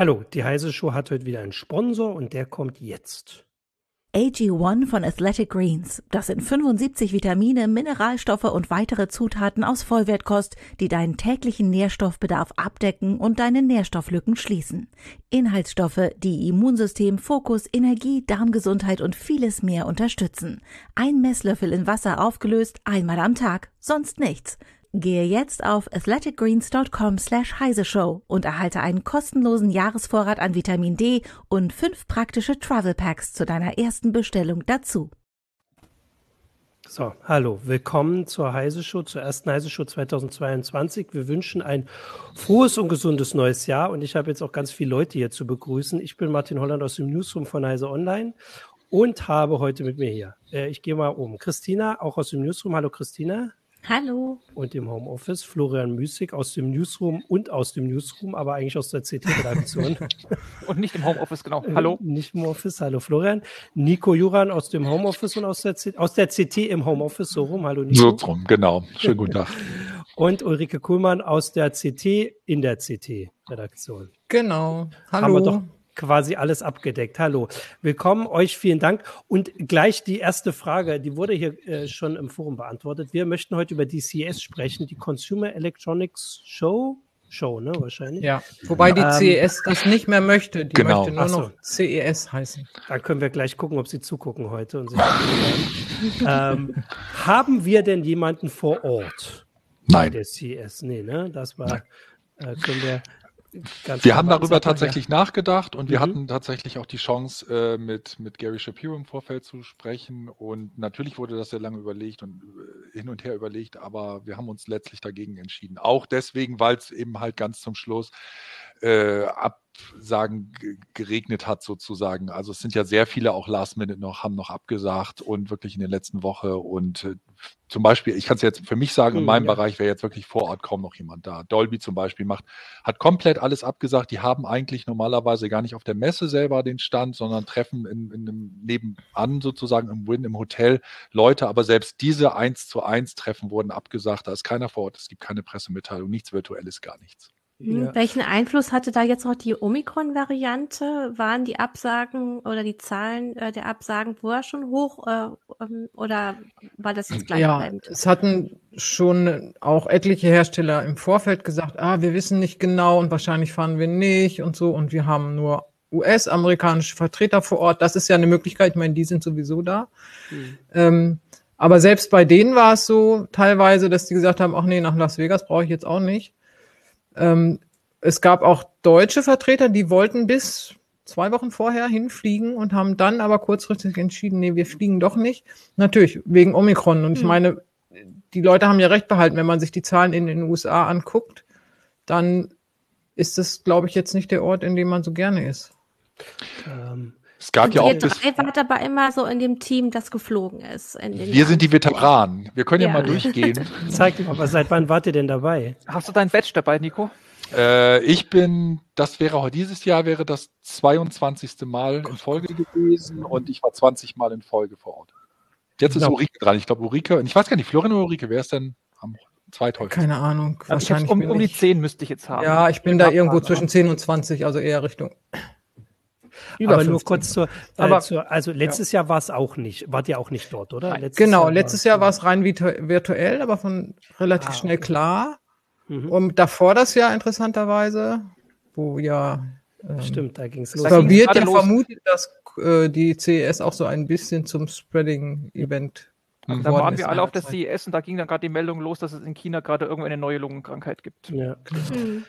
Hallo, die Heise Show hat heute wieder einen Sponsor und der kommt jetzt. AG1 von Athletic Greens. Das sind 75 Vitamine, Mineralstoffe und weitere Zutaten aus Vollwertkost, die deinen täglichen Nährstoffbedarf abdecken und deine Nährstofflücken schließen. Inhaltsstoffe, die Immunsystem, Fokus, Energie, Darmgesundheit und vieles mehr unterstützen. Ein Messlöffel in Wasser aufgelöst, einmal am Tag, sonst nichts. Gehe jetzt auf athleticgreens.com slash heiseshow und erhalte einen kostenlosen Jahresvorrat an Vitamin D und fünf praktische Travel Packs zu deiner ersten Bestellung dazu. So, hallo, willkommen zur Heise Show, zur ersten Heise Show 2022. Wir wünschen ein frohes und gesundes neues Jahr und ich habe jetzt auch ganz viele Leute hier zu begrüßen. Ich bin Martin Holland aus dem Newsroom von Heise Online und habe heute mit mir hier, äh, ich gehe mal um, Christina, auch aus dem Newsroom. Hallo Christina. Hallo. Und im Homeoffice Florian Müßig aus dem Newsroom und aus dem Newsroom, aber eigentlich aus der CT-Redaktion. und nicht im Homeoffice, genau. Äh, hallo. Nicht im Office, hallo Florian. Nico Juran aus dem Homeoffice und aus der, C aus der CT im Homeoffice, so rum. Hallo Nico. So rum, genau. Schönen guten Tag. und Ulrike Kuhlmann aus der CT in der CT-Redaktion. Genau. Hallo. Haben wir doch quasi alles abgedeckt. Hallo, willkommen, euch vielen Dank. Und gleich die erste Frage, die wurde hier äh, schon im Forum beantwortet. Wir möchten heute über die CES sprechen, die Consumer Electronics Show. Show, ne, wahrscheinlich. Ja, wobei die ähm, CES das nicht mehr möchte. Die genau. möchte nur so. noch CES heißen. Da können wir gleich gucken, ob sie zugucken heute. Und sich ähm, haben wir denn jemanden vor Ort? Nein. Der CES? Nee, ne? Das war, äh, können wir Ganz wir haben darüber tatsächlich ja. nachgedacht und mhm. wir hatten tatsächlich auch die Chance, äh, mit, mit Gary Shapiro im Vorfeld zu sprechen. Und natürlich wurde das sehr lange überlegt und äh, hin und her überlegt, aber wir haben uns letztlich dagegen entschieden. Auch deswegen, weil es eben halt ganz zum Schluss äh, Absagen geregnet hat sozusagen. Also es sind ja sehr viele auch Last Minute noch, haben noch abgesagt und wirklich in der letzten Woche und äh, zum Beispiel, ich kann es jetzt für mich sagen, in hm, meinem ja. Bereich wäre jetzt wirklich vor Ort kaum noch jemand da. Dolby zum Beispiel macht, hat komplett alles abgesagt. Die haben eigentlich normalerweise gar nicht auf der Messe selber den Stand, sondern treffen in, in einem nebenan sozusagen im Win im Hotel Leute. Aber selbst diese eins zu eins Treffen wurden abgesagt. Da ist keiner vor Ort. Es gibt keine Pressemitteilung, nichts Virtuelles, gar nichts. Hm, ja. Welchen Einfluss hatte da jetzt noch die Omikron-Variante? Waren die Absagen oder die Zahlen äh, der Absagen vorher schon hoch äh, ähm, oder war das jetzt gleichbleibend? Ja, es hatten schon auch etliche Hersteller im Vorfeld gesagt, ah, wir wissen nicht genau und wahrscheinlich fahren wir nicht und so und wir haben nur US-amerikanische Vertreter vor Ort. Das ist ja eine Möglichkeit, ich meine, die sind sowieso da. Mhm. Ähm, aber selbst bei denen war es so teilweise, dass die gesagt haben, ach nee, nach Las Vegas brauche ich jetzt auch nicht. Ähm, es gab auch deutsche Vertreter, die wollten bis zwei Wochen vorher hinfliegen und haben dann aber kurzfristig entschieden, nee, wir fliegen doch nicht. Natürlich, wegen Omikron. Und ich hm. meine, die Leute haben ja recht behalten, wenn man sich die Zahlen in den USA anguckt, dann ist es, glaube ich, jetzt nicht der Ort, in dem man so gerne ist. Ähm, es gab ja auch bis. Ihr wart aber immer so in dem Team, das geflogen ist. wir Jahren. sind die Veteranen. Wir können ja, ja mal durchgehen. Zeig mal, aber seit wann wart ihr denn dabei? Hast du dein Badge dabei, Nico? Äh, ich bin, das wäre auch dieses Jahr wäre das 22. Mal in Folge gewesen und ich war 20 Mal in Folge vor Ort. Jetzt ist genau. Ulrike dran. Ich glaube, Ulrike, ich weiß gar nicht, Florian oder Ulrike, wer ist denn am zweithäufigsten? Keine Ahnung. Wahrscheinlich um, um die 10 müsste ich jetzt haben. Ja, ich bin ich da irgendwo zwischen 10 und 20, also eher Richtung über aber 15. nur kurz zur, äh, aber, zur also letztes ja. Jahr war es auch nicht, wart ihr auch nicht dort, oder? Letztes genau, Jahr letztes Jahr war es rein virtuell, aber von relativ ah, schnell okay. klar. Mhm. Und davor das Jahr interessanterweise, wo ja ähm, Stimmt, da ging es los. Da wird ja los. vermutet, dass äh, die CES auch so ein bisschen zum Spreading-Event also da waren wir alle auf der CES und da ging dann gerade die Meldung los, dass es in China gerade irgendeine neue Lungenkrankheit gibt. Ja. Mhm.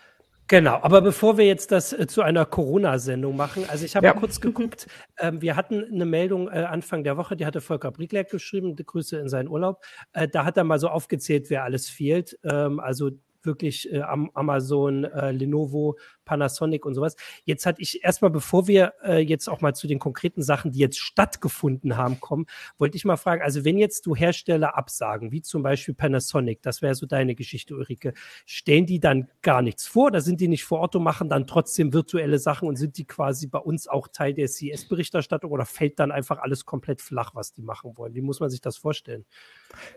Genau, aber bevor wir jetzt das äh, zu einer Corona-Sendung machen, also ich habe ja. kurz geguckt, ähm, wir hatten eine Meldung äh, Anfang der Woche, die hatte Volker Briegler geschrieben, Grüße in seinen Urlaub. Äh, da hat er mal so aufgezählt, wer alles fehlt. Ähm, also wirklich äh, Amazon, äh, Lenovo, Panasonic und sowas. Jetzt hatte ich erstmal, bevor wir äh, jetzt auch mal zu den konkreten Sachen, die jetzt stattgefunden haben, kommen, wollte ich mal fragen, also wenn jetzt du Hersteller absagen, wie zum Beispiel Panasonic, das wäre so deine Geschichte, Ulrike, stellen die dann gar nichts vor, da sind die nicht vor Ort und machen dann trotzdem virtuelle Sachen und sind die quasi bei uns auch Teil der CS-Berichterstattung oder fällt dann einfach alles komplett flach, was die machen wollen? Wie muss man sich das vorstellen?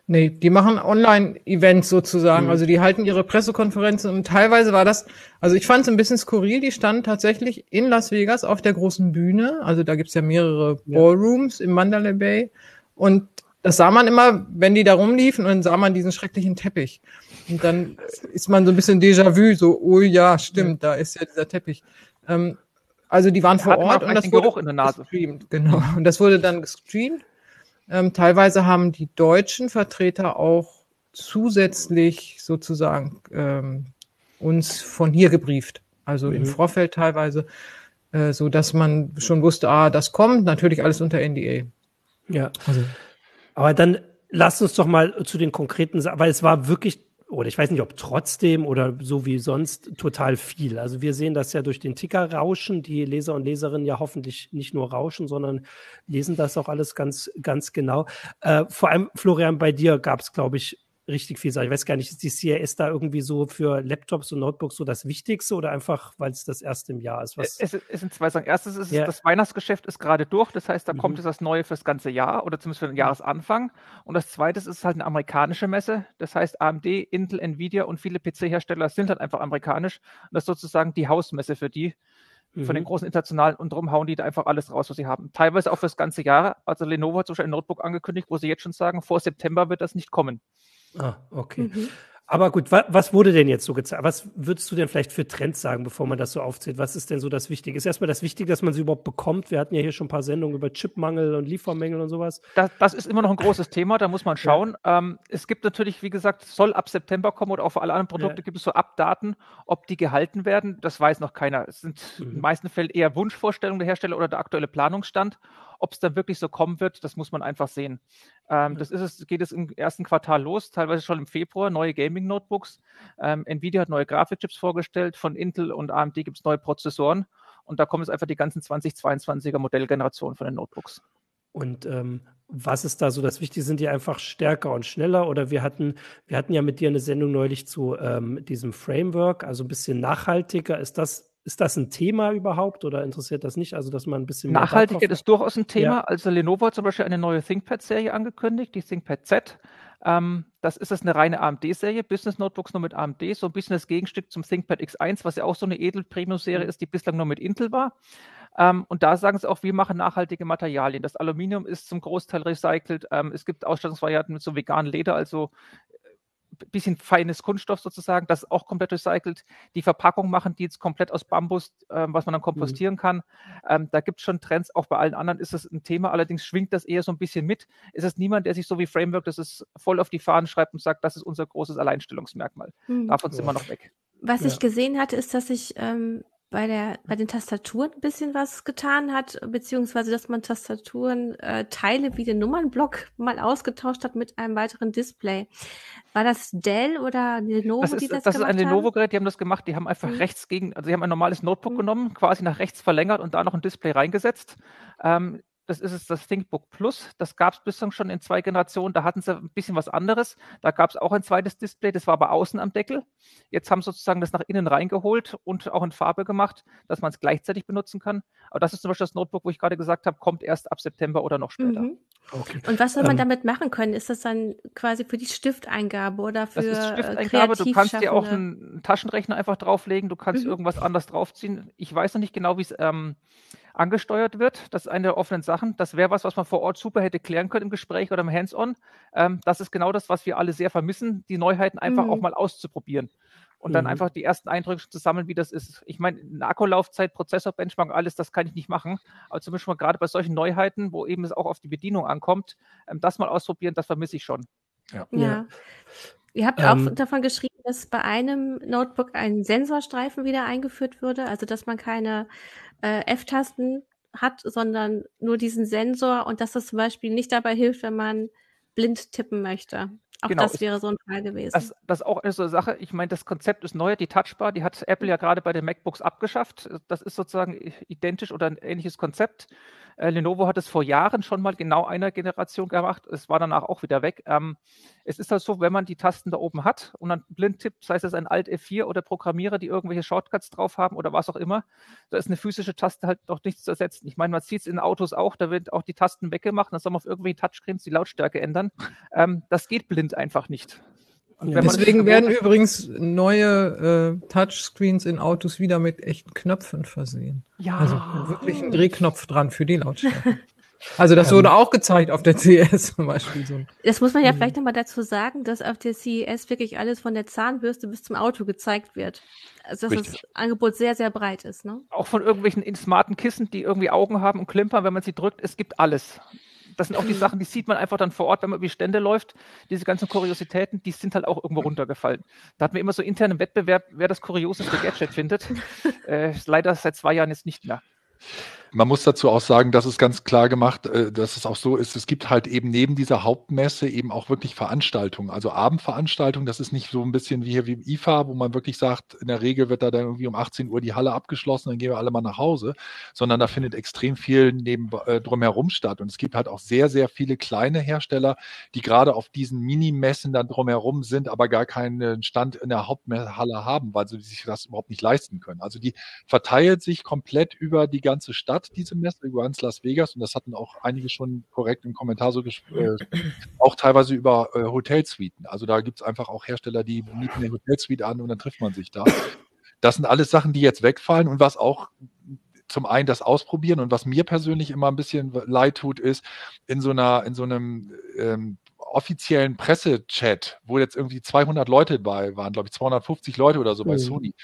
Nee, die machen Online-Events sozusagen, mhm. also die halten ihre Pressekonferenzen und teilweise war das, also ich fand es ein bisschen bisschen skurril, die standen tatsächlich in Las Vegas auf der großen Bühne. Also da gibt's ja mehrere Ballrooms im Mandalay Bay. Und das sah man immer, wenn die da rumliefen und dann sah man diesen schrecklichen Teppich. Und dann ist man so ein bisschen Déjà-vu, so, oh ja, stimmt, da ist ja dieser Teppich. Ähm, also die waren vor Ort und das wurde Geruch in der Nase. gestreamt. Genau. Und das wurde dann gestreamt. Ähm, teilweise haben die deutschen Vertreter auch zusätzlich sozusagen ähm, uns von hier gebrieft. Also mhm. im Vorfeld teilweise, äh, so dass man schon wusste, ah, das kommt. Natürlich alles unter NDA. Ja. Also. Aber dann lasst uns doch mal zu den konkreten, weil es war wirklich oder ich weiß nicht, ob trotzdem oder so wie sonst total viel. Also wir sehen das ja durch den Ticker rauschen, die Leser und Leserinnen ja hoffentlich nicht nur rauschen, sondern lesen das auch alles ganz, ganz genau. Äh, vor allem, Florian, bei dir gab es, glaube ich, richtig viel sein. Ich weiß gar nicht, ist die CRS da irgendwie so für Laptops und Notebooks so das Wichtigste oder einfach, weil es das erste im Jahr ist? Was es, es sind zwei Sachen. Erstens ist ja. das Weihnachtsgeschäft ist gerade durch, das heißt, da mhm. kommt jetzt das Neue fürs ganze Jahr oder zumindest für den Jahresanfang. Und das Zweite ist halt eine amerikanische Messe. Das heißt, AMD, Intel, Nvidia und viele PC-Hersteller sind halt einfach amerikanisch. Und das ist sozusagen die Hausmesse für die von den mhm. großen internationalen und darum hauen die da einfach alles raus, was sie haben. Teilweise auch fürs ganze Jahr. Also Lenovo hat zum Beispiel ein Notebook angekündigt, wo sie jetzt schon sagen, vor September wird das nicht kommen. Ah, okay. Mhm. Aber gut, wa was wurde denn jetzt so gezeigt? Was würdest du denn vielleicht für Trends sagen, bevor man das so aufzählt? Was ist denn so das Wichtige? Ist erstmal das Wichtige, dass man sie überhaupt bekommt? Wir hatten ja hier schon ein paar Sendungen über Chipmangel und Liefermängel und sowas. Das, das ist immer noch ein großes Thema, da muss man schauen. Ja. Ähm, es gibt natürlich, wie gesagt, soll ab September kommen oder auch für alle anderen Produkte ja. gibt es so Abdaten, ob die gehalten werden. Das weiß noch keiner. Es sind mhm. in den meisten Fällen eher Wunschvorstellungen der Hersteller oder der aktuelle Planungsstand. Ob es dann wirklich so kommen wird, das muss man einfach sehen. Ähm, das ist es, geht es im ersten Quartal los, teilweise schon im Februar, neue Gaming-Notebooks. Ähm, Nvidia hat neue Grafikchips vorgestellt, von Intel und AMD gibt es neue Prozessoren und da kommen jetzt einfach die ganzen 2022er Modellgenerationen von den Notebooks. Und ähm, was ist da so das Wichtige? Sind die einfach stärker und schneller? Oder wir hatten, wir hatten ja mit dir eine Sendung neulich zu ähm, diesem Framework, also ein bisschen nachhaltiger. Ist das ist das ein Thema überhaupt oder interessiert das nicht? Also, dass man ein bisschen Nachhaltigkeit ist durchaus ein Thema. Ja. Also Lenovo hat zum Beispiel eine neue ThinkPad-Serie angekündigt, die ThinkPad Z. Ähm, das ist eine reine AMD-Serie, Business Notebooks nur mit AMD, so ein bisschen das Gegenstück zum ThinkPad X1, was ja auch so eine Edel-Premium-Serie mhm. ist, die bislang nur mit Intel war. Ähm, und da sagen sie auch, wir machen nachhaltige Materialien. Das Aluminium ist zum Großteil recycelt. Ähm, es gibt Ausstattungsvarianten mit so veganen Leder, also bisschen feines Kunststoff sozusagen, das ist auch komplett recycelt. Die Verpackung machen die jetzt komplett aus Bambus, äh, was man dann mhm. kompostieren mhm. kann. Ähm, da gibt es schon Trends, auch bei allen anderen ist es ein Thema, allerdings schwingt das eher so ein bisschen mit. Es ist niemand, der sich so wie Framework, das ist voll auf die Fahnen schreibt und sagt, das ist unser großes Alleinstellungsmerkmal. Mhm. Davon sind wir noch weg. Was ja. ich gesehen hatte, ist, dass ich ähm, bei, der, bei den Tastaturen ein bisschen was getan hat, beziehungsweise dass man Tastaturen äh, Teile wie den Nummernblock mal ausgetauscht hat mit einem weiteren Display. War das Dell oder Lenovo, das ist, die das, das ist ein Lenovo-Gerät, die haben das gemacht, die haben einfach mhm. rechts gegen, also sie haben ein normales Notebook mhm. genommen, quasi nach rechts verlängert und da noch ein Display reingesetzt. Ähm, das ist es, das ThinkBook Plus. Das gab es bislang schon in zwei Generationen. Da hatten sie ein bisschen was anderes. Da gab es auch ein zweites Display, das war aber außen am Deckel. Jetzt haben sie sozusagen das nach innen reingeholt und auch in Farbe gemacht, dass man es gleichzeitig benutzen kann. Aber das ist zum Beispiel das Notebook, wo ich gerade gesagt habe, kommt erst ab September oder noch später. Mhm. Okay. Und was soll man ähm, damit machen können? Ist das dann quasi für die Stifteingabe oder für Das ist äh, Stifteingabe. Du kannst dir auch einen Taschenrechner einfach drauflegen. Du kannst mhm. irgendwas anders draufziehen. Ich weiß noch nicht genau, wie es ähm, angesteuert wird. Das ist eine der offenen Sachen. Das wäre was, was man vor Ort super hätte klären können im Gespräch oder im Hands-on. Ähm, das ist genau das, was wir alle sehr vermissen, die Neuheiten einfach mhm. auch mal auszuprobieren und dann mhm. einfach die ersten Eindrücke zu sammeln, wie das ist. Ich meine, Akkulaufzeit, Prozessor-Benchmark, alles, das kann ich nicht machen. Aber zumindest mal gerade bei solchen Neuheiten, wo eben es auch auf die Bedienung ankommt, ähm, das mal ausprobieren, das vermisse ich schon. Ja. ja. Ihr habt ähm, auch davon geschrieben, dass bei einem Notebook ein Sensorstreifen wieder eingeführt würde, also dass man keine äh, F-Tasten hat, sondern nur diesen Sensor und dass das zum Beispiel nicht dabei hilft, wenn man blind tippen möchte. Auch genau, das wäre so ein Fall gewesen. Das, das ist auch eine so Sache. Ich meine, das Konzept ist neu, die Touchbar, die hat Apple ja gerade bei den MacBooks abgeschafft. Das ist sozusagen identisch oder ein ähnliches Konzept. Äh, Lenovo hat es vor Jahren schon mal genau einer Generation gemacht. Es war danach auch wieder weg. Ähm, es ist halt so, wenn man die Tasten da oben hat und dann blind tippt, sei es ein Alt F4 oder Programmierer, die irgendwelche Shortcuts drauf haben oder was auch immer, da ist eine physische Taste halt noch nichts zu ersetzen. Ich meine, man sieht es in Autos auch, da wird auch die Tasten weggemacht, dann soll man auf irgendwelche Touchscreens die Lautstärke ändern. Ähm, das geht blind einfach nicht. Ja. Deswegen werden übrigens neue äh, Touchscreens in Autos wieder mit echten Knöpfen versehen. Ja. Also wirklich ein Drehknopf dran für die Lautstärke. Also das wurde auch gezeigt auf der CES zum Beispiel. So. Das muss man ja vielleicht nochmal dazu sagen, dass auf der CES wirklich alles von der Zahnbürste bis zum Auto gezeigt wird. Also dass Richtig. das Angebot sehr, sehr breit ist. Ne? Auch von irgendwelchen smarten Kissen, die irgendwie Augen haben und klimpern, wenn man sie drückt. Es gibt alles. Das sind auch die Sachen, die sieht man einfach dann vor Ort, wenn man über die Stände läuft. Diese ganzen Kuriositäten, die sind halt auch irgendwo runtergefallen. Da hatten wir immer so internen Wettbewerb, wer das kurioseste Gadget findet. Äh, leider seit zwei Jahren jetzt nicht mehr. Man muss dazu auch sagen, dass es ganz klar gemacht, äh, dass es auch so ist, es gibt halt eben neben dieser Hauptmesse eben auch wirklich Veranstaltungen, also Abendveranstaltungen. Das ist nicht so ein bisschen wie hier wie im IFA, wo man wirklich sagt, in der Regel wird da dann irgendwie um 18 Uhr die Halle abgeschlossen, dann gehen wir alle mal nach Hause, sondern da findet extrem viel neben, äh, drumherum statt. Und es gibt halt auch sehr, sehr viele kleine Hersteller, die gerade auf diesen Minimessen dann drumherum sind, aber gar keinen Stand in der Haupthalle haben, weil sie sich das überhaupt nicht leisten können. Also die verteilt sich komplett über die ganze Stadt Stadt, diese Messe, über ganz Las Vegas. Und das hatten auch einige schon korrekt im Kommentar so äh, auch teilweise über äh, Hotelsuiten. Also da gibt es einfach auch Hersteller, die mieten eine Hotelsuite an und dann trifft man sich da. Das sind alles Sachen, die jetzt wegfallen und was auch zum einen das Ausprobieren und was mir persönlich immer ein bisschen leid tut, ist in so einer, in so einem ähm, offiziellen Pressechat, wo jetzt irgendwie 200 Leute bei waren, glaube ich 250 Leute oder so bei mhm. Sony,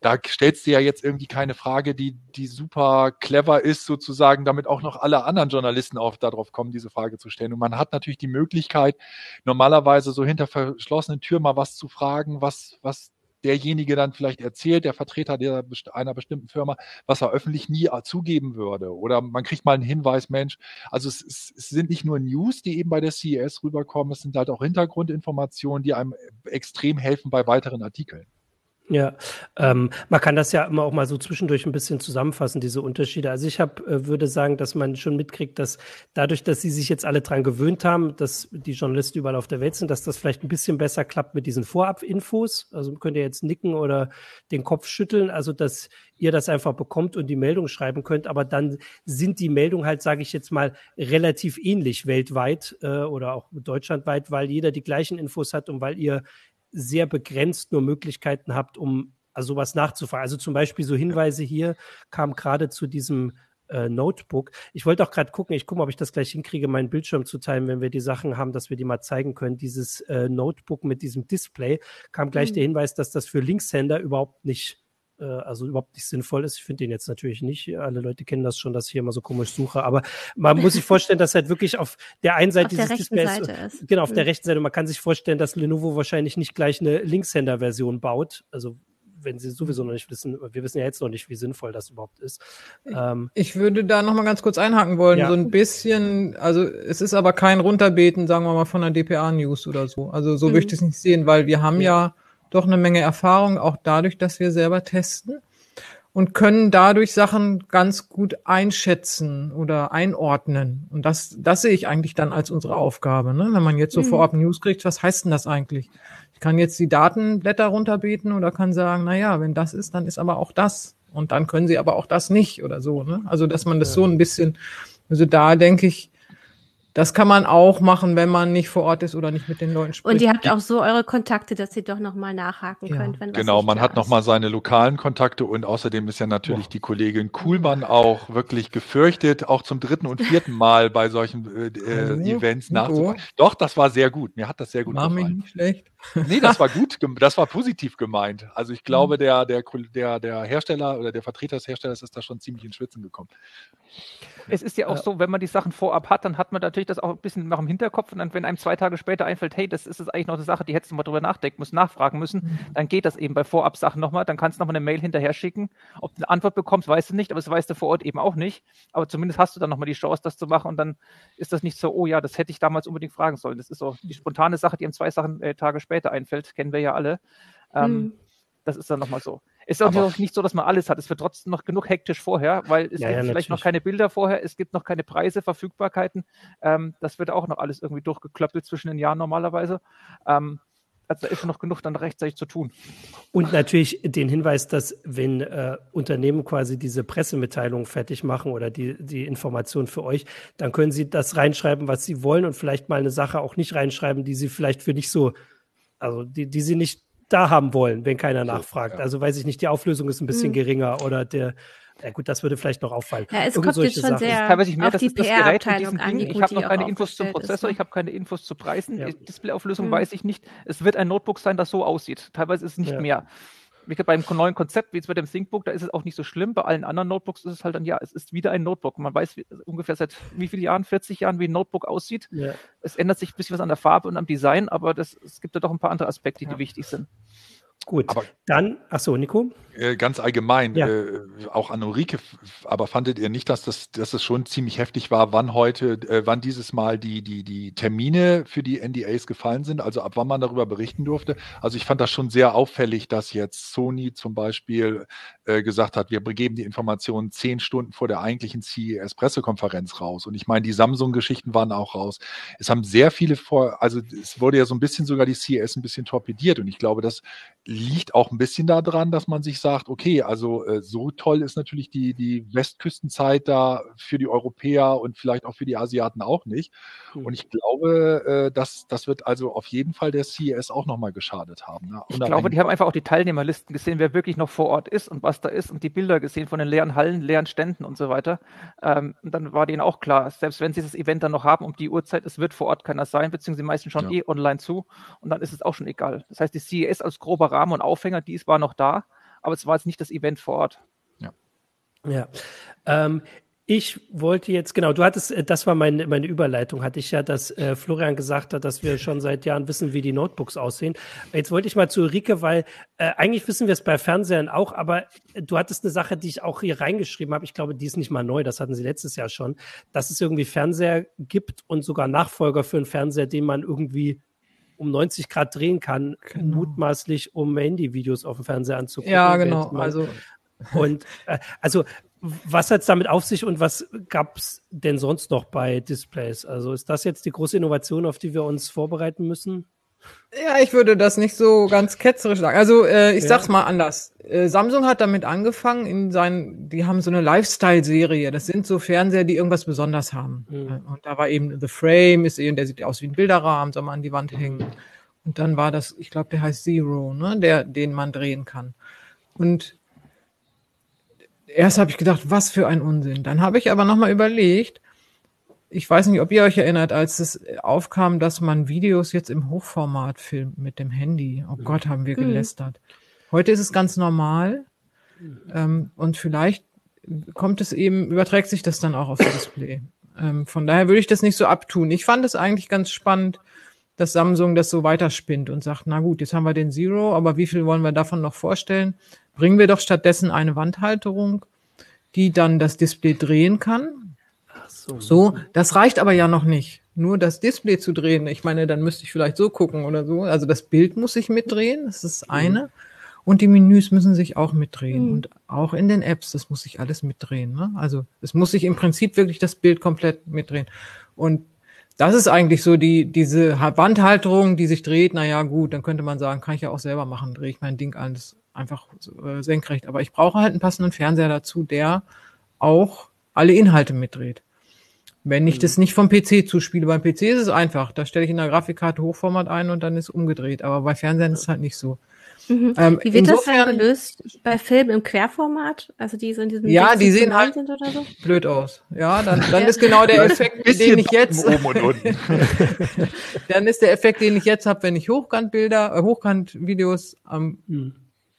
da stellst du ja jetzt irgendwie keine Frage, die, die super clever ist, sozusagen, damit auch noch alle anderen Journalisten auch darauf kommen, diese Frage zu stellen. Und man hat natürlich die Möglichkeit, normalerweise so hinter verschlossenen Türen mal was zu fragen, was, was derjenige dann vielleicht erzählt, der Vertreter der, einer bestimmten Firma, was er öffentlich nie zugeben würde. Oder man kriegt mal einen Hinweis, Mensch, also es, es, es sind nicht nur News, die eben bei der CES rüberkommen, es sind halt auch Hintergrundinformationen, die einem extrem helfen bei weiteren Artikeln. Ja, ähm, man kann das ja immer auch mal so zwischendurch ein bisschen zusammenfassen, diese Unterschiede. Also ich hab, äh, würde sagen, dass man schon mitkriegt, dass dadurch, dass sie sich jetzt alle dran gewöhnt haben, dass die Journalisten überall auf der Welt sind, dass das vielleicht ein bisschen besser klappt mit diesen Vorab-Infos. Also könnt ihr jetzt nicken oder den Kopf schütteln, also dass ihr das einfach bekommt und die Meldung schreiben könnt. Aber dann sind die Meldungen halt, sage ich jetzt mal, relativ ähnlich weltweit äh, oder auch deutschlandweit, weil jeder die gleichen Infos hat und weil ihr sehr begrenzt nur Möglichkeiten habt, um also sowas nachzufragen. Also zum Beispiel so Hinweise hier kam gerade zu diesem äh, Notebook. Ich wollte auch gerade gucken, ich gucke mal, ob ich das gleich hinkriege, meinen Bildschirm zu teilen, wenn wir die Sachen haben, dass wir die mal zeigen können. Dieses äh, Notebook mit diesem Display kam gleich mhm. der Hinweis, dass das für Linkshänder überhaupt nicht äh, also überhaupt nicht sinnvoll ist. Ich finde den jetzt natürlich nicht. Alle Leute kennen das schon, dass ich hier immer so komisch suche. Aber man muss sich vorstellen, dass halt wirklich auf der einen Seite auf dieses Display ist. Genau, auf mhm. der rechten Seite. Man kann sich vorstellen, dass Lenovo wahrscheinlich nicht gleich eine Linkshänder-Version baut. Also wenn sie sowieso noch nicht wissen, wir wissen ja jetzt noch nicht, wie sinnvoll das überhaupt ist. Ähm, ich würde da noch mal ganz kurz einhaken wollen, ja. so ein bisschen, also es ist aber kein Runterbeten, sagen wir mal, von der DPA-News oder so. Also so mhm. möchte ich es nicht sehen, weil wir haben ja, ja doch eine Menge Erfahrung, auch dadurch, dass wir selber testen und können dadurch Sachen ganz gut einschätzen oder einordnen. Und das, das sehe ich eigentlich dann als unsere Aufgabe. Ne? Wenn man jetzt so mhm. vorab News kriegt, was heißt denn das eigentlich? Ich kann jetzt die Datenblätter runterbeten oder kann sagen, na ja, wenn das ist, dann ist aber auch das. Und dann können sie aber auch das nicht oder so. Ne? Also, dass man das so ein bisschen, also da denke ich, das kann man auch machen, wenn man nicht vor Ort ist oder nicht mit den Leuten spricht. Und ihr habt auch so eure Kontakte, dass ihr doch nochmal nachhaken ja. könnt. Wenn genau, man hat nochmal seine lokalen Kontakte und außerdem ist ja natürlich ja. die Kollegin Kuhlmann auch wirklich gefürchtet, auch zum dritten und vierten Mal bei solchen äh, äh, Events nachzukommen. Doch, das war sehr gut. Mir hat das sehr gut war gefallen. Mich nicht schlecht. Nee, das war gut, das war positiv gemeint. Also ich glaube, mhm. der, der, der, der Hersteller oder der Vertreter des Herstellers ist da schon ziemlich in Schwitzen gekommen. Es ist ja auch ja. so, wenn man die Sachen vorab hat, dann hat man natürlich das auch ein bisschen noch im Hinterkopf und dann, wenn einem zwei Tage später einfällt, hey, das ist jetzt eigentlich noch eine Sache, die hättest du mal drüber nachdenken müssen, nachfragen müssen, mhm. dann geht das eben bei Vorab-Sachen nochmal, dann kannst du nochmal eine Mail hinterher schicken. Ob du eine Antwort bekommst, weißt du nicht, aber das weißt du vor Ort eben auch nicht. Aber zumindest hast du dann nochmal die Chance, das zu machen und dann ist das nicht so, oh ja, das hätte ich damals unbedingt fragen sollen. Das ist so die spontane Sache, die einem zwei Sachen äh, Tage später einfällt, kennen wir ja alle. Ähm, mhm. Das ist dann nochmal so. Ist auch aber nicht so, dass man alles hat. Es wird trotzdem noch genug hektisch vorher, weil es ja, gibt ja, vielleicht noch keine Bilder vorher, es gibt noch keine Preise, Verfügbarkeiten. Ähm, das wird auch noch alles irgendwie durchgeklöppelt zwischen den Jahren normalerweise. Ähm, also da ist noch genug dann rechtzeitig zu tun. Und natürlich den Hinweis, dass wenn äh, Unternehmen quasi diese Pressemitteilung fertig machen oder die, die Information für euch, dann können sie das reinschreiben, was sie wollen und vielleicht mal eine Sache auch nicht reinschreiben, die sie vielleicht für nicht so Also die, die sie nicht da haben wollen, wenn keiner so, nachfragt. Ja. Also weiß ich nicht, die Auflösung ist ein bisschen mhm. geringer oder der ja gut, das würde vielleicht noch auffallen. Ja, es Irgend kommt jetzt schon Sachen. sehr teilweise mehr, auf das die PR-Abteilung an. Ich habe noch keine Infos zum Prozessor, ich habe keine Infos zu Preisen. Ja. Displayauflösung mhm. weiß ich nicht. Es wird ein Notebook sein, das so aussieht. Teilweise ist es nicht ja. mehr. Wie beim neuen Konzept, wie jetzt bei dem ThinkBook, da ist es auch nicht so schlimm. Bei allen anderen Notebooks ist es halt dann, ja, es ist wieder ein Notebook. Man weiß wie, ungefähr seit wie vielen Jahren, 40 Jahren, wie ein Notebook aussieht. Ja. Es ändert sich ein bisschen was an der Farbe und am Design, aber das, es gibt da doch ein paar andere Aspekte, die wichtig sind. Gut, aber dann, ach so, Nico? Äh, ganz allgemein, ja. äh, auch an Ulrike, aber fandet ihr nicht, dass das, dass es schon ziemlich heftig war, wann heute, äh, wann dieses Mal die, die, die Termine für die NDAs gefallen sind, also ab wann man darüber berichten durfte? Also ich fand das schon sehr auffällig, dass jetzt Sony zum Beispiel äh, gesagt hat, wir geben die Informationen zehn Stunden vor der eigentlichen CES-Pressekonferenz raus. Und ich meine, die Samsung-Geschichten waren auch raus. Es haben sehr viele vor, also es wurde ja so ein bisschen sogar die CES ein bisschen torpediert und ich glaube, das liegt auch ein bisschen daran, dass man sich sagt, okay, also äh, so toll ist natürlich die, die Westküstenzeit da für die Europäer und vielleicht auch für die Asiaten auch nicht. Mhm. Und ich glaube, äh, dass das wird also auf jeden Fall der CES auch nochmal geschadet haben. Ne? Ich glaube, die haben einfach auch die Teilnehmerlisten gesehen, wer wirklich noch vor Ort ist und was da ist und die Bilder gesehen von den leeren Hallen, leeren Ständen und so weiter. Ähm, und dann war denen auch klar, selbst wenn sie das Event dann noch haben um die Uhrzeit, es wird vor Ort keiner sein, beziehungsweise die meisten schon ja. eh online zu und dann ist es auch schon egal. Das heißt, die CES als grober Rahmen und Aufhänger, die war noch da, aber es war jetzt nicht das Event vor Ort. Ja. Ja. Ähm, ich wollte jetzt, genau, du hattest, äh, das war meine, meine Überleitung, hatte ich ja, dass äh, Florian gesagt hat, dass wir schon seit Jahren wissen, wie die Notebooks aussehen. Jetzt wollte ich mal zu Ulrike, weil äh, eigentlich wissen wir es bei Fernsehern auch, aber du hattest eine Sache, die ich auch hier reingeschrieben habe. Ich glaube, die ist nicht mal neu, das hatten sie letztes Jahr schon, dass es irgendwie Fernseher gibt und sogar Nachfolger für einen Fernseher, den man irgendwie um 90 Grad drehen kann, genau. mutmaßlich um Handyvideos auf dem Fernseher anzugucken. Ja, genau. Also und äh, also was hat es damit auf sich und was gab es denn sonst noch bei Displays? Also ist das jetzt die große Innovation, auf die wir uns vorbereiten müssen? Ja, ich würde das nicht so ganz ketzerisch sagen. Also äh, ich ja. sag's mal anders. Äh, Samsung hat damit angefangen in seinen, die haben so eine Lifestyle-Serie. Das sind so Fernseher, die irgendwas besonders haben. Mhm. Und da war eben The Frame, ist eben, der sieht aus wie ein Bilderrahmen, soll man an die Wand hängen. Und dann war das, ich glaube, der heißt Zero, ne, der, den man drehen kann. Und erst habe ich gedacht, was für ein Unsinn. Dann habe ich aber nochmal überlegt, ich weiß nicht, ob ihr euch erinnert, als es aufkam, dass man Videos jetzt im Hochformat filmt mit dem Handy. Oh Gott, haben wir mhm. gelästert. Heute ist es ganz normal. Ähm, und vielleicht kommt es eben, überträgt sich das dann auch aufs Display. Ähm, von daher würde ich das nicht so abtun. Ich fand es eigentlich ganz spannend, dass Samsung das so weiterspinnt und sagt, na gut, jetzt haben wir den Zero, aber wie viel wollen wir davon noch vorstellen? Bringen wir doch stattdessen eine Wandhalterung, die dann das Display drehen kann so. so, das reicht aber ja noch nicht. Nur das Display zu drehen. Ich meine, dann müsste ich vielleicht so gucken oder so. Also das Bild muss sich mitdrehen, das ist das mhm. eine. Mhm. Und die Menüs müssen sich auch mitdrehen. Mhm. Und auch in den Apps, das muss sich alles mitdrehen. Ne? Also es muss sich im Prinzip wirklich das Bild komplett mitdrehen. Und das ist eigentlich so die, diese Wandhalterung, die sich dreht. Naja, gut, dann könnte man sagen, kann ich ja auch selber machen, drehe ich mein Ding alles einfach äh, senkrecht. Aber ich brauche halt einen passenden Fernseher dazu, der auch alle Inhalte mitdreht. Wenn ich das mhm. nicht vom PC zuspiele, beim PC ist es einfach. Da stelle ich in der Grafikkarte Hochformat ein und dann ist umgedreht. Aber bei Fernsehen ist es halt nicht so. Mhm. Ähm, Wie wird insofern, das dann gelöst bei Filmen im Querformat? Also die so in diesem Ja, die sehen halt sind oder so? blöd aus. Ja, dann, dann ja. ist genau der Effekt, den ich jetzt dann ist der Effekt, den ich jetzt habe, wenn ich Hochkantbilder, äh, Hochkantvideos am mhm.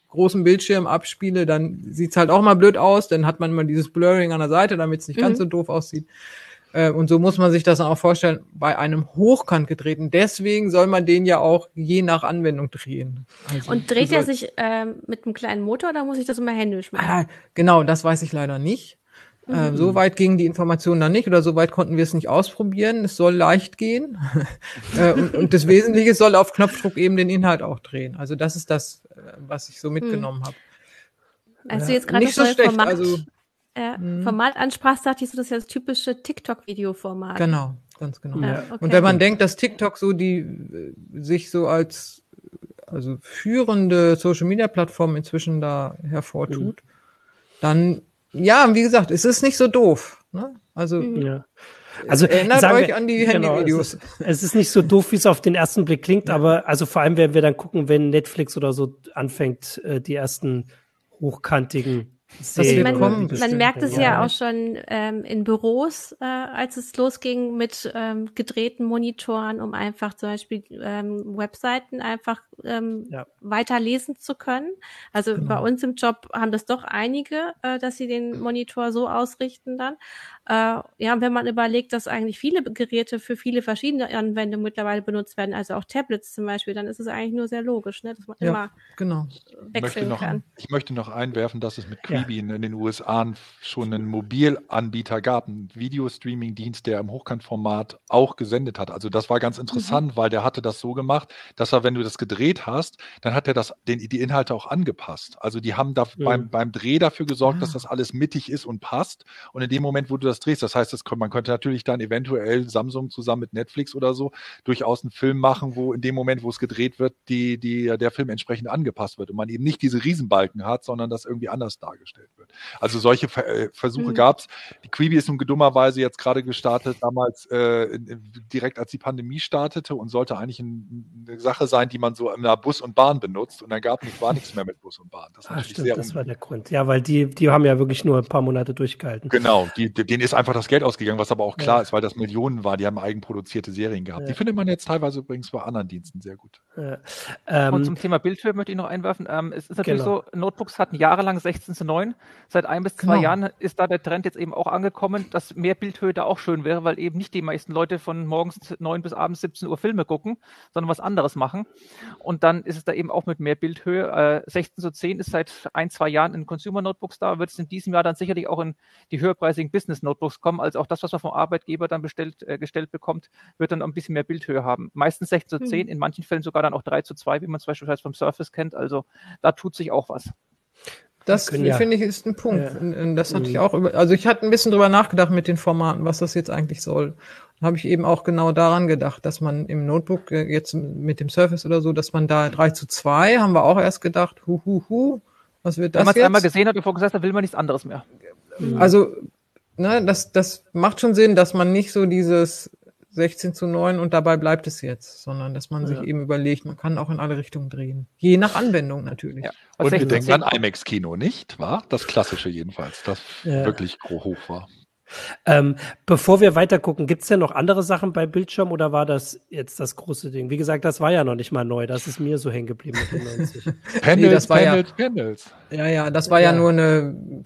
großen Bildschirm abspiele, dann sieht's halt auch mal blöd aus. Dann hat man mal dieses Blurring an der Seite, damit es nicht mhm. ganz so doof aussieht. Äh, und so muss man sich das auch vorstellen, bei einem Hochkant gedrehten. Deswegen soll man den ja auch je nach Anwendung drehen. Also, und dreht er sich ähm, mit einem kleinen Motor oder muss ich das immer händisch machen? Ah, genau, das weiß ich leider nicht. Äh, mhm. Äh, so weit gingen die Informationen dann nicht oder so weit konnten wir es nicht ausprobieren. Es soll leicht gehen. äh, und, und, das Wesentliche soll auf Knopfdruck eben den Inhalt auch drehen. Also das ist das, äh, was ich so mitgenommen mhm. habe. Als du jetzt gerade das so schlecht, Format also, äh, mhm. Format ansprachst, dachte ich so, das ist ja das typische TikTok-Video-Format. Genau, ganz genau. Ja, okay. Und wenn man denkt, dass TikTok so die äh, sich so als also führende Social-Media-Plattform inzwischen da hervortut, mhm. dann ja, wie gesagt, es ist nicht so doof. Ne? Also mhm. ja. Also erinnert sagen euch wir, an die genau, Handyvideos. es, ist, es ist nicht so doof, wie es auf den ersten Blick klingt, aber also vor allem werden wir dann gucken, wenn Netflix oder so anfängt, äh, die ersten hochkantigen Man, oder man Liebesfilme merkt es bringen. ja auch schon ähm, in Büros, äh, als es losging mit ähm, gedrehten Monitoren, um einfach zum Beispiel ähm, Webseiten einfach ähm, Ja. weiter lesen zu können. Also Genau. bei uns im Job haben das doch einige, äh, dass sie den Monitor so ausrichten dann. Äh, ja, und wenn man überlegt, dass eigentlich viele Geräte für viele verschiedene Anwendungen mittlerweile benutzt werden, also auch Tablets zum Beispiel, dann ist es eigentlich nur sehr logisch, ne, dass man Ja. immer Genau. Ich möchte, wechseln noch, kann. ich möchte noch einwerfen, dass es mit Ja. Quibi in, den USA schon einen Mobilanbieter gab, einen Videostreaming-Dienst, der im Hochkantformat auch gesendet hat. Also das war ganz interessant, weil der hatte das so gemacht, dass er, wenn du das gedreht hast, dann hat er das, den, die Inhalte auch angepasst. Also die haben da Mhm. beim, beim Dreh dafür gesorgt, dass Ah. das alles mittig ist und passt. Und in dem Moment, wo du das drehst, das heißt, das, man könnte natürlich dann eventuell Samsung zusammen mit Netflix oder so durchaus einen Film machen, wo in dem Moment, wo es gedreht wird, die, die, der Film entsprechend angepasst wird und man eben nicht diese Riesenbalken hat, sondern das irgendwie anders dargestellt wird. Also solche Ver äh, Versuche Mhm. gab's. Die Quibi ist nun dummerweise jetzt gerade gestartet, damals äh, in- direkt als die Pandemie startete und sollte eigentlich ein, eine Sache sein, die man so in einer Bus und Bahn benutzt und dann gab nicht, war nichts mehr mit Bus und Bahn. Das ist Ah, stimmt, sehr das war der Grund. Ja, weil die, die haben ja wirklich nur ein paar Monate durchgehalten. Genau, die, denen ist einfach das Geld ausgegangen, was aber auch klar Ja. ist, weil das Millionen war. Die haben eigenproduzierte Serien gehabt. Ja. Die findet man jetzt teilweise übrigens bei anderen Diensten sehr gut. Und ähm, zum Thema Bildhöhe möchte ich noch einwerfen. Ähm, es ist natürlich Genau. so, Notebooks hatten jahrelang 16 zu 9. Seit ein bis zwei Genau. Jahren ist da der Trend jetzt eben auch angekommen, dass mehr Bildhöhe da auch schön wäre, weil eben nicht die meisten Leute von morgens 9 bis abends 17 Uhr Filme gucken, sondern was anderes machen. Und dann ist es da eben auch mit mehr Bildhöhe. Äh, 16 zu 10 ist seit ein, zwei Jahren in Consumer Notebooks da, wird es in diesem Jahr dann sicherlich auch in die höherpreisigen Business Notebooks kommen, als auch das, was man vom Arbeitgeber dann bestellt, äh, gestellt bekommt, wird dann ein bisschen mehr Bildhöhe haben. Meistens 16 zu 10, Mhm. in manchen Fällen sogar dann auch 3 zu 2, wie man zum Beispiel vom Surface kennt. Also da tut sich auch was. Das ja- finde ich ist ein Punkt. Ja. Das hatte ich Mhm. auch über, also ich hatte ein bisschen drüber nachgedacht mit den Formaten, was das jetzt eigentlich soll. Habe ich eben auch genau daran gedacht, dass man im Notebook äh, jetzt mit dem Surface oder so, dass man da 3 zu 2, haben wir auch erst gedacht, hu, hu, hu, was wird Wenn das man es einmal gesehen hat und vorgesetzt hat, will man nichts anderes mehr. Also, ne, das, das macht schon Sinn, dass man nicht so dieses 16 zu 9 und dabei bleibt es jetzt, sondern dass man sich Ja. eben überlegt, man kann auch in alle Richtungen drehen. Je nach Anwendung natürlich. Ja. Und wir 16 zu denken 10 an IMAX-Kino, nicht wahr? Das klassische jedenfalls, das Ja. wirklich hoch war. Ähm, bevor wir weiter gucken, gibt es denn noch andere Sachen bei Bildschirm oder war das jetzt das große Ding? Wie gesagt, das war ja noch nicht mal neu. Das ist mir so hängen geblieben mit den 90. Panels, das war ja- Panels, Panels. Ja, ja, das war ja, Ja. nur eine,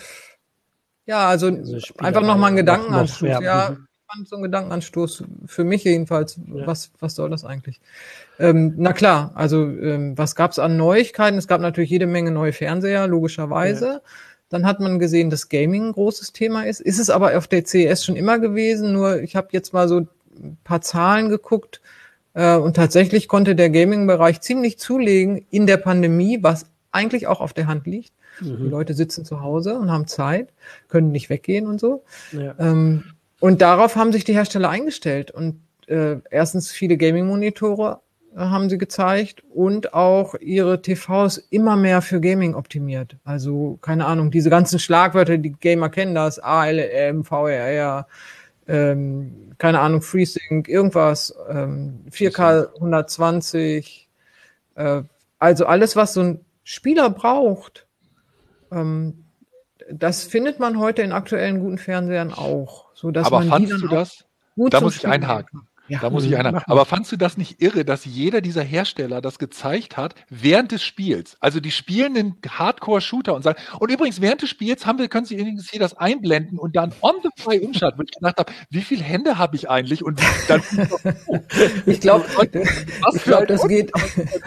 ja, also Spielerei einfach nochmal ein noch- Gedankenanstoß. noch, ja, ja, mhm. Fand so ein Gedankenanstoß für mich jedenfalls. Ja. Was, was soll das eigentlich? Ähm, na klar, also ähm, was gab's an Neuigkeiten? Es gab natürlich jede Menge neue Fernseher, logischerweise. Dann hat man gesehen, dass Gaming ein großes Thema ist. Ist es aber auf der CES schon immer gewesen. Nur ich habe jetzt mal so ein paar Zahlen geguckt. Äh, und tatsächlich konnte der Gaming-Bereich ziemlich zulegen in der Pandemie, was eigentlich auch auf der Hand liegt. Die Mhm. Leute sitzen zu Hause und haben Zeit, können nicht weggehen und so. Ja. Ähm, und darauf haben sich die Hersteller eingestellt. Und äh, erstens viele Gaming-Monitore äh, haben sie gezeigt und auch ihre TVs immer mehr für Gaming optimiert. Also keine Ahnung, diese ganzen Schlagwörter, die Gamer kennen das, ALM, VRR, ähm, keine Ahnung, FreeSync, irgendwas, ähm, 4K 120, äh, also alles, was so ein Spieler braucht, ähm, das findet man heute in aktuellen guten Fernsehern auch, so dass Aber man fandst du das? Da muss ich einhaken. Ja. Da muss ich einer. Aber fandst du das nicht irre, dass jeder dieser Hersteller das gezeigt hat während des Spiels? Also die spielen einen Hardcore-Shooter und sagen, und übrigens während des Spiels haben wir, können Sie übrigens hier das einblenden und dann on the fly umschalten, wo ich gedacht habe, wie viele Hände habe ich eigentlich? Und dann Ich glaube, was ich für ein das geht.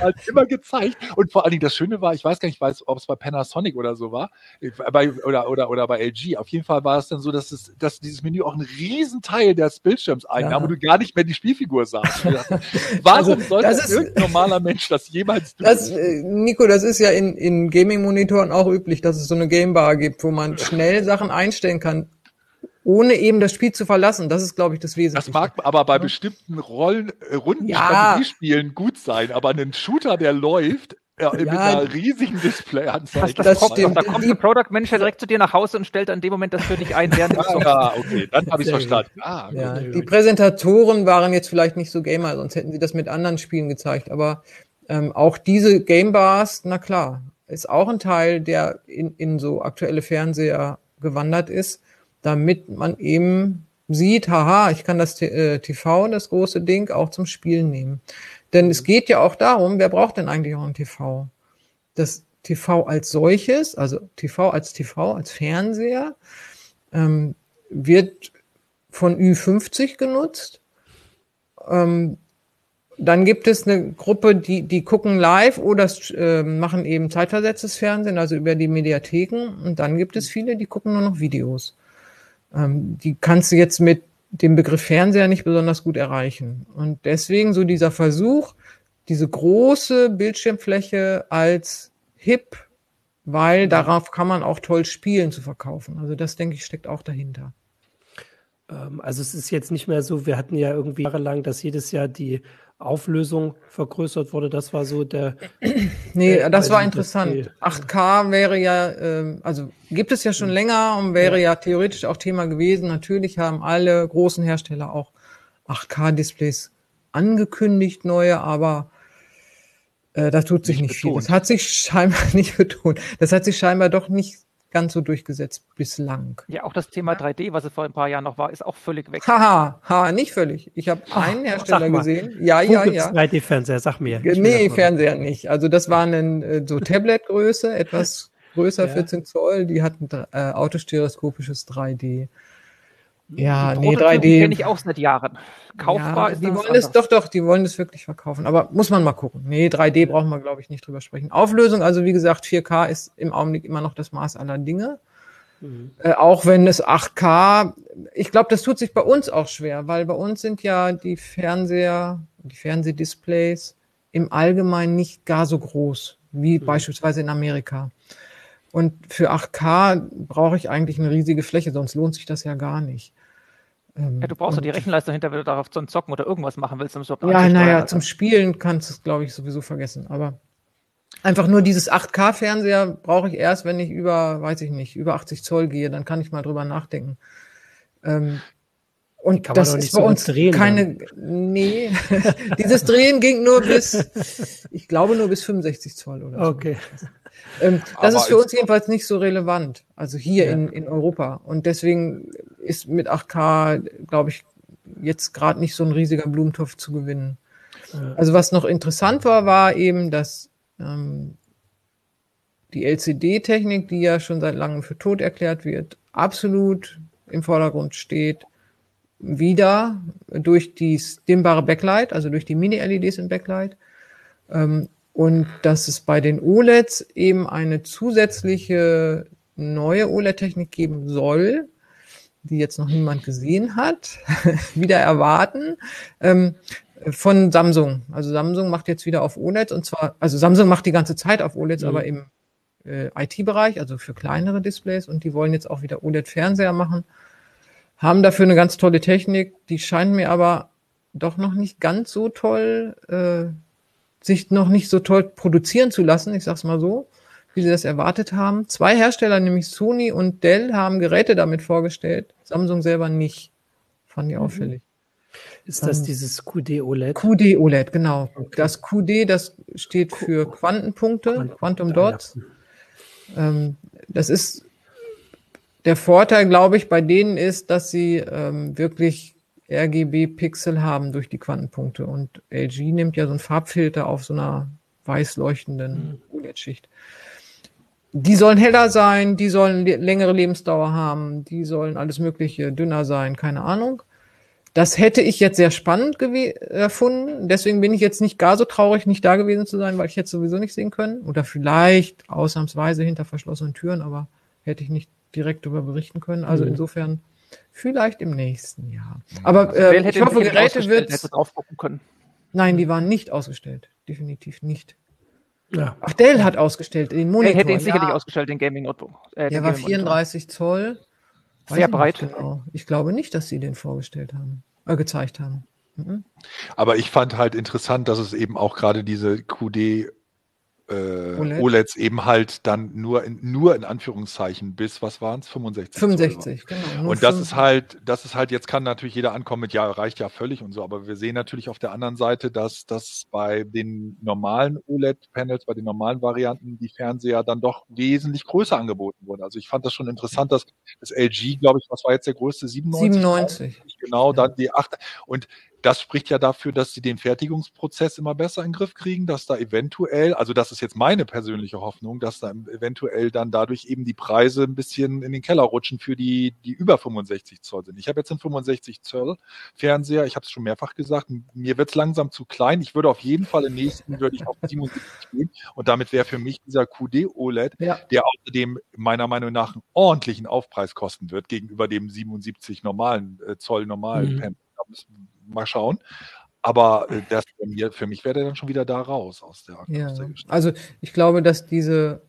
Halt immer gezeigt. Und vor allen Dingen das Schöne war, ich weiß gar nicht, weiß, ob es bei Panasonic oder so war, äh, bei, oder, oder, oder bei LG. Auf jeden Fall war es dann so, dass, es, dass dieses Menü auch einen riesen Teil des Bildschirms einnahm Ja. und du gar nicht mehr die Spielfigur. Und ich dachte, Warum Also, sollte das ist- normaler Mensch das jemals tun? Das, äh, Nico, das ist ja in, in Gaming-Monitoren auch üblich, dass es so eine Gamebar gibt, wo man schnell Sachen einstellen kann, ohne eben das Spiel zu verlassen. Das ist, glaube ich, das Das Wesentliche. mag aber bei bestimmten Rollen, äh, runden Ja. Strategiespielen gut sein, aber ein Shooter, der läuft, Ja, mit ja, einer riesigen Displayanzeige. Das, das, das stimmt. Da kommt der Product Manager direkt zu dir nach Hause und stellt an dem Moment das für dich ein, während Ah, okay, dann habe ich verstanden. Ah, ja, die Präsentatoren waren jetzt vielleicht nicht so Gamer, sonst hätten sie das mit anderen Spielen gezeigt. Aber ähm, auch diese Game Bars, na klar, ist auch ein Teil, der in, in so aktuelle Fernseher gewandert ist, damit man eben sieht, haha, ich kann das TV, äh, das große Ding, auch zum Spielen nehmen. Denn es geht ja auch darum, wer braucht denn eigentlich auch ein TV? Das TV als solches, also TV als TV, als Fernseher, ähm, wird von Ü50 genutzt. Ähm, dann gibt es eine Gruppe, die, die gucken live oder äh, machen eben zeitversetztes Fernsehen, also über die Mediatheken. Und dann gibt es viele, die gucken nur noch Videos. Ähm, die kannst du jetzt mit den Begriff Fernseher nicht besonders gut erreichen. Und deswegen so dieser Versuch, diese große Bildschirmfläche als hip, weil darauf kann man auch toll spielen zu verkaufen. Also das, denke ich, steckt auch dahinter. Ähm, also es ist jetzt nicht mehr so, wir hatten ja irgendwie jahrelang, dass jedes Jahr die Auflösung vergrößert wurde. Das war so der. nee, der, das war interessant. Das 8K wäre ja, äh, also gibt es ja schon hm. länger und wäre ja. ja theoretisch auch Thema gewesen. Natürlich haben alle großen Hersteller auch 8K-Displays angekündigt, neue, aber äh, da tut sich nicht, nicht viel. Das hat sich scheinbar nicht betont. Das hat sich scheinbar doch nicht ganz so durchgesetzt bislang. Ja, auch das Thema 3D, was es vor ein paar Jahren noch war, ist auch völlig weg. Haha, ha, nicht völlig. Ich habe einen Hersteller gesehen. Ja, Wo ja, ja. 3D-Fernseher, sag mir. Nee, Fernseher nicht. Also das war ein äh, so Tablet-Größe, etwas größer, ja. 14 Zoll. Die hatten äh, autostereoskopisches 3D. Ja, nee, 3D. kenne ich auch seit Jahren. Kaufbar ja, ist Die wollen es, doch, doch, die wollen es wirklich verkaufen. Aber muss man mal gucken. Nee, 3D brauchen wir, glaube ich, nicht drüber sprechen. Auflösung, also wie gesagt, 4K ist im Augenblick immer noch das Maß aller Dinge. Mhm. Äh, auch wenn es 8K, ich glaube, das tut sich bei uns auch schwer, weil bei uns sind ja die Fernseher, die Fernsehdisplays im Allgemeinen nicht gar so groß wie mhm. beispielsweise in Amerika. Und für 8K brauche ich eigentlich eine riesige Fläche, sonst lohnt sich das ja gar nicht. Ähm, ja, du brauchst doch die Rechenleistung hinter, wenn du darauf zum Zocken oder irgendwas machen willst. Um ja, naja, zum Spielen kannst du es, glaube ich, sowieso vergessen. Aber einfach nur dieses 8K-Fernseher brauche ich erst, wenn ich über, weiß ich nicht, über 80 Zoll gehe. Dann kann ich mal drüber nachdenken. Ähm, und das ist bei so uns drehen, keine, dann. nee, dieses Drehen ging nur bis, ich glaube nur bis 65 Zoll oder so. Okay. Ähm, das ist für uns jedenfalls nicht so relevant, also hier ja. in, in Europa. Und deswegen ist mit 8K, glaube ich, jetzt gerade nicht so ein riesiger Blumentopf zu gewinnen. Ja. Also was noch interessant war, war eben, dass ähm, die LCD-Technik, die ja schon seit langem für tot erklärt wird, absolut im Vordergrund steht, wieder durch die dimmbare Backlight, also durch die Mini-LEDs im Backlight. Ähm, und dass es bei den OLEDs eben eine zusätzliche neue OLED-Technik geben soll, die jetzt noch niemand gesehen hat, wieder erwarten, ähm, von Samsung. Also Samsung macht jetzt wieder auf OLEDs und zwar, also Samsung macht die ganze Zeit auf OLEDs, mhm. aber im äh, IT-Bereich, also für kleinere Displays und die wollen jetzt auch wieder OLED-Fernseher machen, haben dafür eine ganz tolle Technik, die scheint mir aber doch noch nicht ganz so toll äh, sich noch nicht so toll produzieren zu lassen, ich sag's mal so, wie sie das erwartet haben. Zwei Hersteller, nämlich Sony und Dell, haben Geräte damit vorgestellt, Samsung selber nicht. Fand ich mhm. auffällig. Ist das ähm, dieses QD OLED? QD OLED, genau. Okay. Das QD, das steht für Quantenpunkte, Quantum Dots. Ähm, das ist der Vorteil, glaube ich, bei denen ist, dass sie ähm, wirklich RGB-Pixel haben durch die Quantenpunkte. Und LG nimmt ja so einen Farbfilter auf so einer weiß leuchtenden mhm. OLED-Schicht. Die sollen heller sein, die sollen längere Lebensdauer haben, die sollen alles Mögliche dünner sein, keine Ahnung. Das hätte ich jetzt sehr spannend erfunden. Deswegen bin ich jetzt nicht gar so traurig, nicht da gewesen zu sein, weil ich hätte sowieso nicht sehen können. Oder vielleicht ausnahmsweise hinter verschlossenen Türen, aber hätte ich nicht direkt darüber berichten können. Also mhm. insofern Vielleicht im nächsten Jahr. Aber also äh, ich hoffe, Geräte wird. können. Nein, die waren nicht ausgestellt. Definitiv nicht. Ja. Ach, Dell hat ausgestellt den Monitor. Er hätte ihn sicherlich ja. ausgestellt, den Gaming Notebook. Äh, Der war 34 Zoll. Sehr breit. Genau. Ich glaube nicht, dass sie den vorgestellt haben, äh, gezeigt haben. Mhm. Aber ich fand halt interessant, dass es eben auch gerade diese QD äh, OLED. OLEDs eben halt dann nur in, nur in Anführungszeichen bis, was waren es, 65? 65, genau. Und das 65. ist halt, das ist halt, jetzt kann natürlich jeder ankommen mit, ja, reicht ja völlig und so, aber wir sehen natürlich auf der anderen Seite, dass das bei den normalen OLED-Panels, bei den normalen Varianten, die Fernseher dann doch wesentlich größer angeboten wurden. Also ich fand das schon interessant, dass das LG, glaube ich, was war jetzt der größte? 97? 97. Genau, dann die 8. Und das spricht ja dafür, dass sie den Fertigungsprozess immer besser in den Griff kriegen, dass da eventuell, also das ist jetzt meine persönliche Hoffnung, dass da eventuell dann dadurch eben die Preise ein bisschen in den Keller rutschen für die, die über 65 Zoll sind. Ich habe jetzt einen 65 Zoll Fernseher, ich habe es schon mehrfach gesagt, mir wird es langsam zu klein. Ich würde auf jeden Fall im nächsten würde ich auf 77 gehen und damit wäre für mich dieser QD OLED, ja. der außerdem meiner Meinung nach einen ordentlichen Aufpreis kosten wird gegenüber dem 77 normalen äh, Zoll normalen mhm. Pen mal schauen. Aber äh, das für, mir, für mich wäre der dann schon wieder da raus aus der, ja. aus der Also ich glaube, dass diese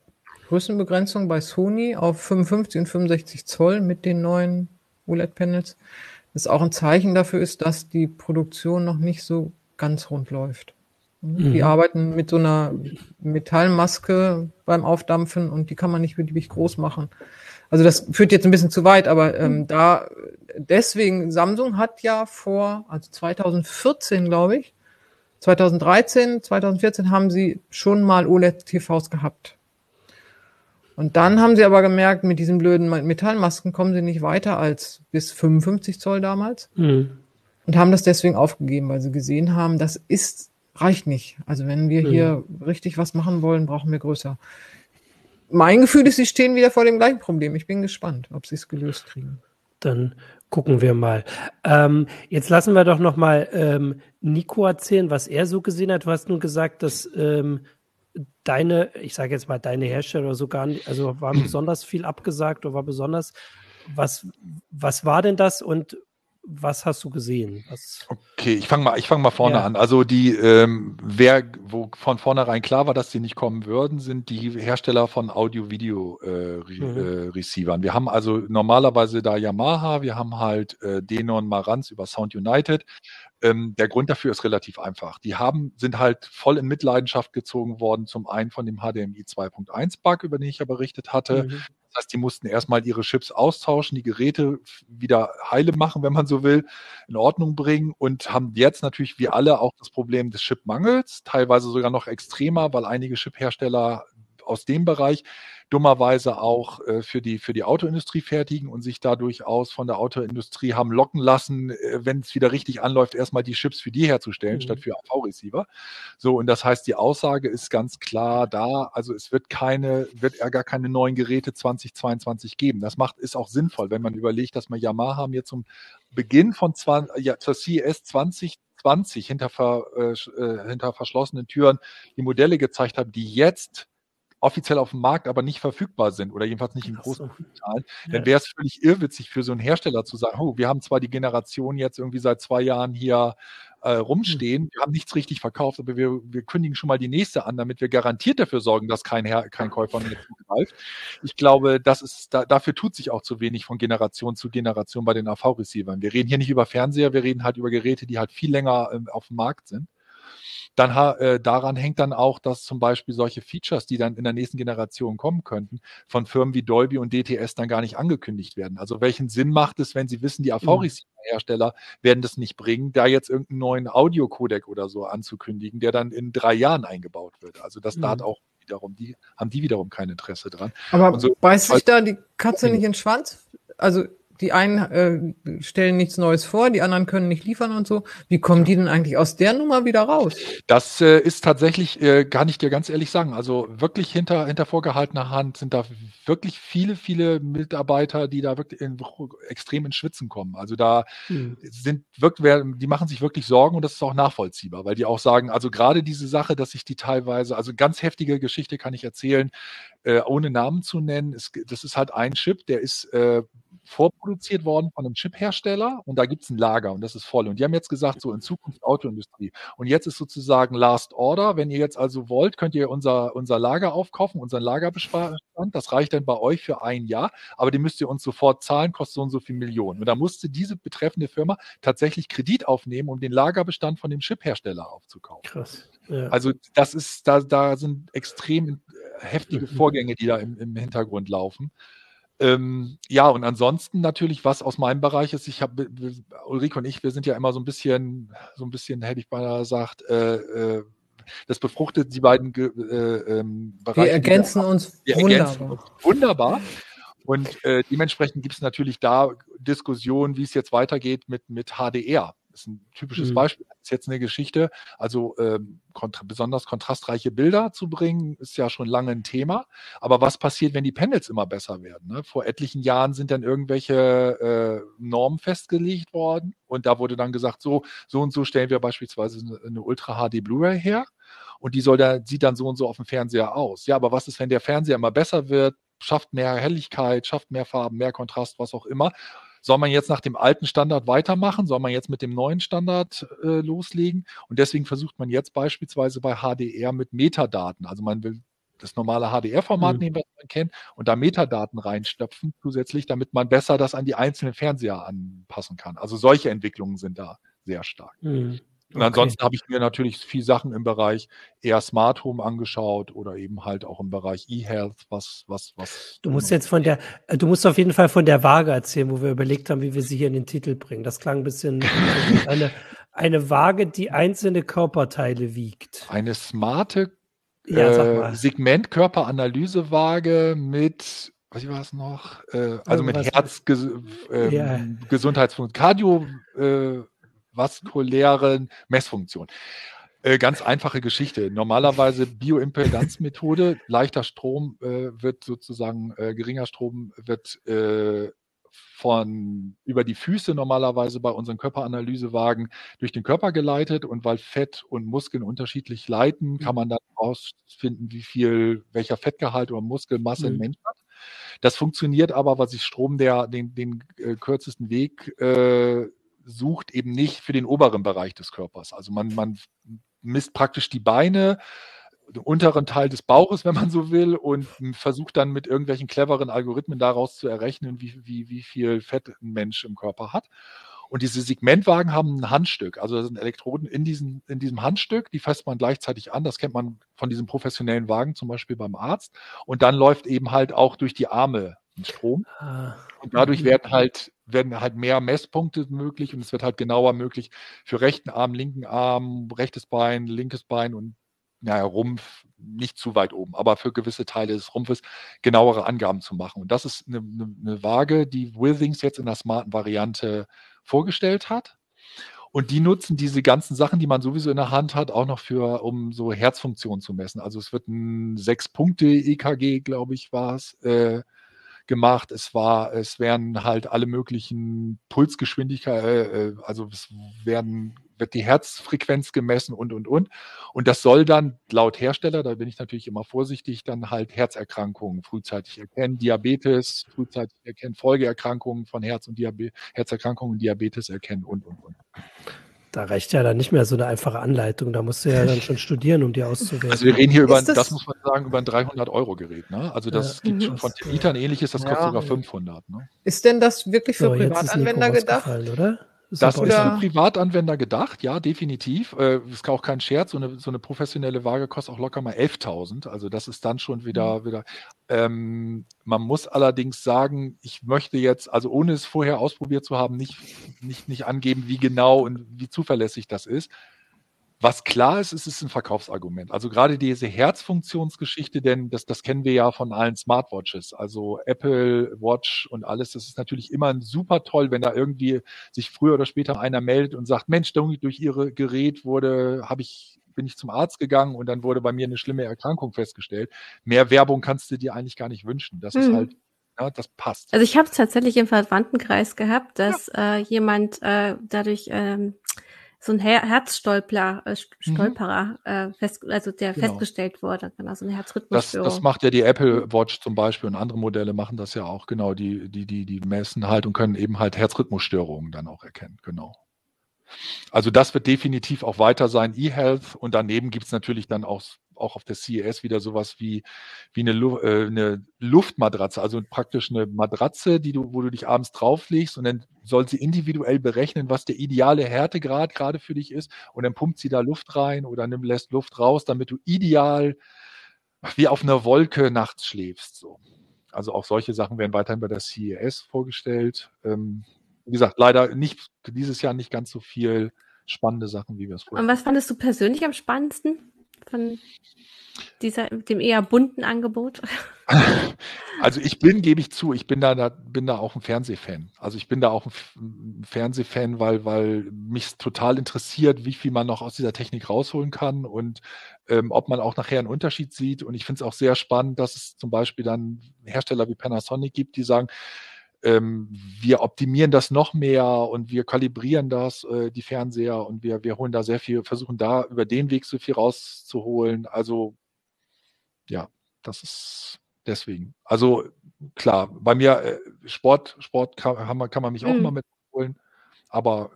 Größenbegrenzung bei Sony auf 55 und 65 Zoll mit den neuen OLED-Panels das auch ein Zeichen dafür ist, dass die Produktion noch nicht so ganz rund läuft. Mhm. Die arbeiten mit so einer Metallmaske beim Aufdampfen und die kann man nicht beliebig groß machen. Also das führt jetzt ein bisschen zu weit, aber ähm, mhm. da deswegen, Samsung hat ja vor, also 2014, glaube ich, 2013, 2014 haben sie schon mal OLED-TVs gehabt. Und dann haben sie aber gemerkt, mit diesen blöden Metallmasken kommen sie nicht weiter als bis 55 Zoll damals. Mhm. Und haben das deswegen aufgegeben, weil sie gesehen haben, das ist, reicht nicht. Also wenn wir mhm. hier richtig was machen wollen, brauchen wir größer. Mein Gefühl ist, sie stehen wieder vor dem gleichen Problem. Ich bin gespannt, ob sie es gelöst kriegen. Dann gucken wir mal. Ähm, jetzt lassen wir doch noch mal ähm, Nico erzählen, was er so gesehen hat. Du hast nun gesagt, dass ähm, deine, ich sage jetzt mal deine Hersteller oder so gar nicht, also war besonders viel abgesagt oder war besonders. Was, was war denn das und was hast du gesehen? Was okay, ich fange mal, ich fange mal vorne ja. an. Also die, ähm, wer, wo von vornherein klar war, dass die nicht kommen würden, sind die Hersteller von Audio-Video-Receivern. Äh, mhm. Wir haben also normalerweise da Yamaha, wir haben halt äh, Denon Marantz über Sound United. Ähm, der Grund dafür ist relativ einfach. Die haben, sind halt voll in Mitleidenschaft gezogen worden, zum einen von dem HDMI 2.1 Bug, über den ich ja berichtet hatte. Mhm. Heißt, die mussten erstmal ihre Chips austauschen, die Geräte wieder heile machen, wenn man so will, in Ordnung bringen und haben jetzt natürlich wie alle auch das Problem des Chipmangels, teilweise sogar noch extremer, weil einige Chiphersteller aus dem Bereich dummerweise auch äh, für, die, für die Autoindustrie fertigen und sich da durchaus von der Autoindustrie haben locken lassen, äh, wenn es wieder richtig anläuft, erstmal die Chips für die herzustellen, mhm. statt für AV-Receiver. So, und das heißt, die Aussage ist ganz klar da, also es wird keine, wird er gar keine neuen Geräte 2022 geben. Das macht, ist auch sinnvoll, wenn man überlegt, dass man Yamaha mir zum Beginn von 20, ja, zur CES 20 20 hinter, ver, äh, äh, hinter verschlossenen Türen die Modelle gezeigt haben, die jetzt offiziell auf dem Markt, aber nicht verfügbar sind oder jedenfalls nicht in großen Zahlen, ja. dann wäre es völlig irrwitzig für so einen Hersteller zu sagen, oh, wir haben zwar die Generation jetzt irgendwie seit zwei Jahren hier äh, rumstehen, mhm. wir haben nichts richtig verkauft, aber wir, wir kündigen schon mal die nächste an, damit wir garantiert dafür sorgen, dass kein, Her kein Käufer mehr zugreift. Ich glaube, das ist, da, dafür tut sich auch zu wenig von Generation zu Generation bei den AV-Receivern. Wir reden hier nicht über Fernseher, wir reden halt über Geräte, die halt viel länger äh, auf dem Markt sind dann äh, daran hängt dann auch, dass zum Beispiel solche Features, die dann in der nächsten Generation kommen könnten, von Firmen wie Dolby und DTS dann gar nicht angekündigt werden. Also welchen Sinn macht es, wenn Sie wissen, die AV-Receiver-Hersteller werden das nicht bringen, da jetzt irgendeinen neuen Audio-Codec oder so anzukündigen, der dann in drei Jahren eingebaut wird. Also das mhm. da hat auch wiederum, die haben die wiederum kein Interesse dran. Aber so, beißt sich da die Katze nicht in den Schwanz? Also die einen äh, stellen nichts Neues vor, die anderen können nicht liefern und so. Wie kommen die denn eigentlich aus der Nummer wieder raus? Das äh, ist tatsächlich, äh, kann ich dir ganz ehrlich sagen, also wirklich hinter, hinter vorgehaltener Hand sind da wirklich viele, viele Mitarbeiter, die da wirklich in, extrem ins Schwitzen kommen. Also da hm. sind wirklich, die machen sich wirklich Sorgen und das ist auch nachvollziehbar, weil die auch sagen, also gerade diese Sache, dass sich die teilweise, also ganz heftige Geschichte kann ich erzählen, äh, ohne Namen zu nennen, ist, das ist halt ein Chip, der ist äh, vorproduziert worden von einem Chip-Hersteller und da gibt es ein Lager und das ist voll. Und die haben jetzt gesagt, so in Zukunft Autoindustrie. Und jetzt ist sozusagen Last Order. Wenn ihr jetzt also wollt, könnt ihr unser, unser Lager aufkaufen, unseren Lagerbestand. Das reicht dann bei euch für ein Jahr, aber die müsst ihr uns sofort zahlen, kostet so und so viel Millionen. Und da musste diese betreffende Firma tatsächlich Kredit aufnehmen, um den Lagerbestand von dem Chip-Hersteller aufzukaufen. Krass. Ja. Also das ist, da, da sind extrem heftige Vorgänge, die da im, im Hintergrund laufen. Ähm, ja, und ansonsten natürlich, was aus meinem Bereich ist, ich habe, Ulrike und ich, wir sind ja immer so ein bisschen, so ein bisschen, hätte ich beinahe gesagt, äh, äh, das befruchtet die beiden äh, ähm, Bereiche. Wir ergänzen wir, uns wir wunderbar. Ergänzen uns wunderbar. Und äh, dementsprechend gibt es natürlich da Diskussionen, wie es jetzt weitergeht mit, mit HDR. Das ist ein typisches mhm. Beispiel. Das ist jetzt eine Geschichte. Also ähm, kontra besonders kontrastreiche Bilder zu bringen, ist ja schon lange ein Thema. Aber was passiert, wenn die Panels immer besser werden? Ne? Vor etlichen Jahren sind dann irgendwelche äh, Normen festgelegt worden und da wurde dann gesagt, so, so und so stellen wir beispielsweise eine, Ultra HD Blu-ray her und die soll da, sieht dann so und so auf dem Fernseher aus. Ja, aber was ist, wenn der Fernseher immer besser wird, schafft mehr Helligkeit, schafft mehr Farben, mehr Kontrast, was auch immer? Soll man jetzt nach dem alten Standard weitermachen? Soll man jetzt mit dem neuen Standard äh, loslegen? Und deswegen versucht man jetzt beispielsweise bei HDR mit Metadaten. Also man will das normale HDR-Format mhm. nehmen, was man kennt, und da Metadaten reinstöpfen zusätzlich, damit man besser das an die einzelnen Fernseher anpassen kann. Also solche Entwicklungen sind da sehr stark. Mhm. Und okay. ansonsten habe ich mir natürlich viel Sachen im Bereich eher Smart Home angeschaut oder eben halt auch im Bereich E-Health, was, was, was. Du musst jetzt von der, äh, du musst auf jeden Fall von der Waage erzählen, wo wir überlegt haben, wie wir sie hier in den Titel bringen. Das klang ein bisschen eine, eine Waage, die einzelne Körperteile wiegt. Eine smarte ja, äh, Segmentkörperanalysewaage mit was war es noch? Äh, also mit Herzgesundheitsfunktion, ähm, ja. Cardio, äh, vaskulären Messfunktion. Äh, ganz einfache Geschichte. Normalerweise Bioimpedanzmethode, leichter Strom äh, wird sozusagen, äh, geringer Strom wird äh, von über die Füße normalerweise bei unseren Körperanalysewagen durch den Körper geleitet und weil Fett und Muskeln unterschiedlich leiten, kann man dann herausfinden, wie viel, welcher Fettgehalt oder Muskelmasse mhm. ein Mensch hat. Das funktioniert aber, was ich Strom der den, den äh, kürzesten Weg äh, sucht eben nicht für den oberen Bereich des Körpers. Also man, man misst praktisch die Beine, den unteren Teil des Bauches, wenn man so will, und versucht dann mit irgendwelchen cleveren Algorithmen daraus zu errechnen, wie, wie, wie viel Fett ein Mensch im Körper hat. Und diese Segmentwagen haben ein Handstück, also da sind Elektroden in, diesen, in diesem Handstück, die fasst man gleichzeitig an. Das kennt man von diesen professionellen Wagen, zum Beispiel beim Arzt. Und dann läuft eben halt auch durch die Arme Strom. Ah. Und dadurch werden halt werden halt mehr Messpunkte möglich und es wird halt genauer möglich für rechten Arm, linken Arm, rechtes Bein, linkes Bein und naja, Rumpf nicht zu weit oben, aber für gewisse Teile des Rumpfes genauere Angaben zu machen. Und das ist eine, eine, eine Waage, die Withings jetzt in der smarten Variante vorgestellt hat. Und die nutzen diese ganzen Sachen, die man sowieso in der Hand hat, auch noch für, um so Herzfunktion zu messen. Also es wird ein Sechs-Punkte-EKG, glaube ich, war es, äh, gemacht. Es war, es werden halt alle möglichen Pulsgeschwindigkeit, äh, äh, also es werden wird die Herzfrequenz gemessen und, und, und. Und das soll dann laut Hersteller, da bin ich natürlich immer vorsichtig, dann halt Herzerkrankungen frühzeitig erkennen, Diabetes frühzeitig erkennen, Folgeerkrankungen von Herz und Diabetes, Herzerkrankungen, Diabetes erkennen und, und, und. Da reicht ja dann nicht mehr so eine einfache Anleitung. Da musst du ja dann schon studieren, um die auszuwählen. Also wir reden hier über, das, das, muss man sagen, über ein 300-Euro-Gerät. Ne? Also das ja. gibt schon von Telitern ähnliches, das kostet ja. sogar 500. Ne? Ist denn das wirklich für so, Privatanwender gedacht? Oder? Das ist für Privatanwender gedacht, ja, definitiv. Äh, ist auch kein Scherz. So eine, so eine professionelle Waage kostet auch locker mal 11.000. Also das ist dann schon wieder, mhm. wieder. Ähm, man muss allerdings sagen, ich möchte jetzt, also ohne es vorher ausprobiert zu haben, nicht, nicht, nicht angeben, wie genau und wie zuverlässig das ist. Was klar ist, ist es ein Verkaufsargument. Also gerade diese Herzfunktionsgeschichte, denn das, das kennen wir ja von allen Smartwatches, also Apple Watch und alles, das ist natürlich immer super toll, wenn da irgendwie sich früher oder später einer meldet und sagt, Mensch, durch Ihre Gerät wurde, habe ich bin ich zum Arzt gegangen und dann wurde bei mir eine schlimme Erkrankung festgestellt. Mehr Werbung kannst du dir eigentlich gar nicht wünschen. Das mhm. ist halt ja, das passt. Also ich habe es tatsächlich im Verwandtenkreis gehabt, dass ja. äh, jemand äh, dadurch ähm, so ein Her Herzstolperer, äh, mhm. Stolperer, mhm. äh, fest, also der genau. festgestellt wurde, genau, so eine Herzrhythmusstörung. Das, das macht ja die Apple Watch zum Beispiel und andere Modelle machen das ja auch, genau, die, die, die, die messen halt und können eben halt Herzrhythmusstörungen dann auch erkennen, genau. Also das wird definitiv auch weiter sein, eHealth und daneben gibt es natürlich dann auch auch auf der CES wieder sowas wie, wie eine, äh, eine Luftmatratze, also praktisch eine Matratze, die du, wo du dich abends drauflegst und dann soll sie individuell berechnen, was der ideale Härtegrad gerade für dich ist und dann pumpt sie da Luft rein oder nimm, lässt Luft raus, damit du ideal wie auf einer Wolke nachts schläfst. So. Also auch solche Sachen werden weiterhin bei der CES vorgestellt. Ähm, wie gesagt, leider nicht dieses Jahr nicht ganz so viel spannende Sachen, wie wir es vorher. Und was fandest du persönlich am spannendsten? Von dieser, dem eher bunten Angebot? Also ich bin, gebe ich zu, ich bin da, da, bin da auch ein Fernsehfan. Also ich bin da auch ein Fernsehfan, weil, weil mich total interessiert, wie viel man noch aus dieser Technik rausholen kann und ähm, ob man auch nachher einen Unterschied sieht. Und ich finde es auch sehr spannend, dass es zum Beispiel dann Hersteller wie Panasonic gibt, die sagen, ähm, wir optimieren das noch mehr und wir kalibrieren das, äh, die Fernseher, und wir, wir holen da sehr viel, versuchen da über den Weg so viel rauszuholen. Also ja, das ist deswegen. Also klar, bei mir äh, Sport, Sport kann, man, kann man mich auch mhm. mal mitholen, aber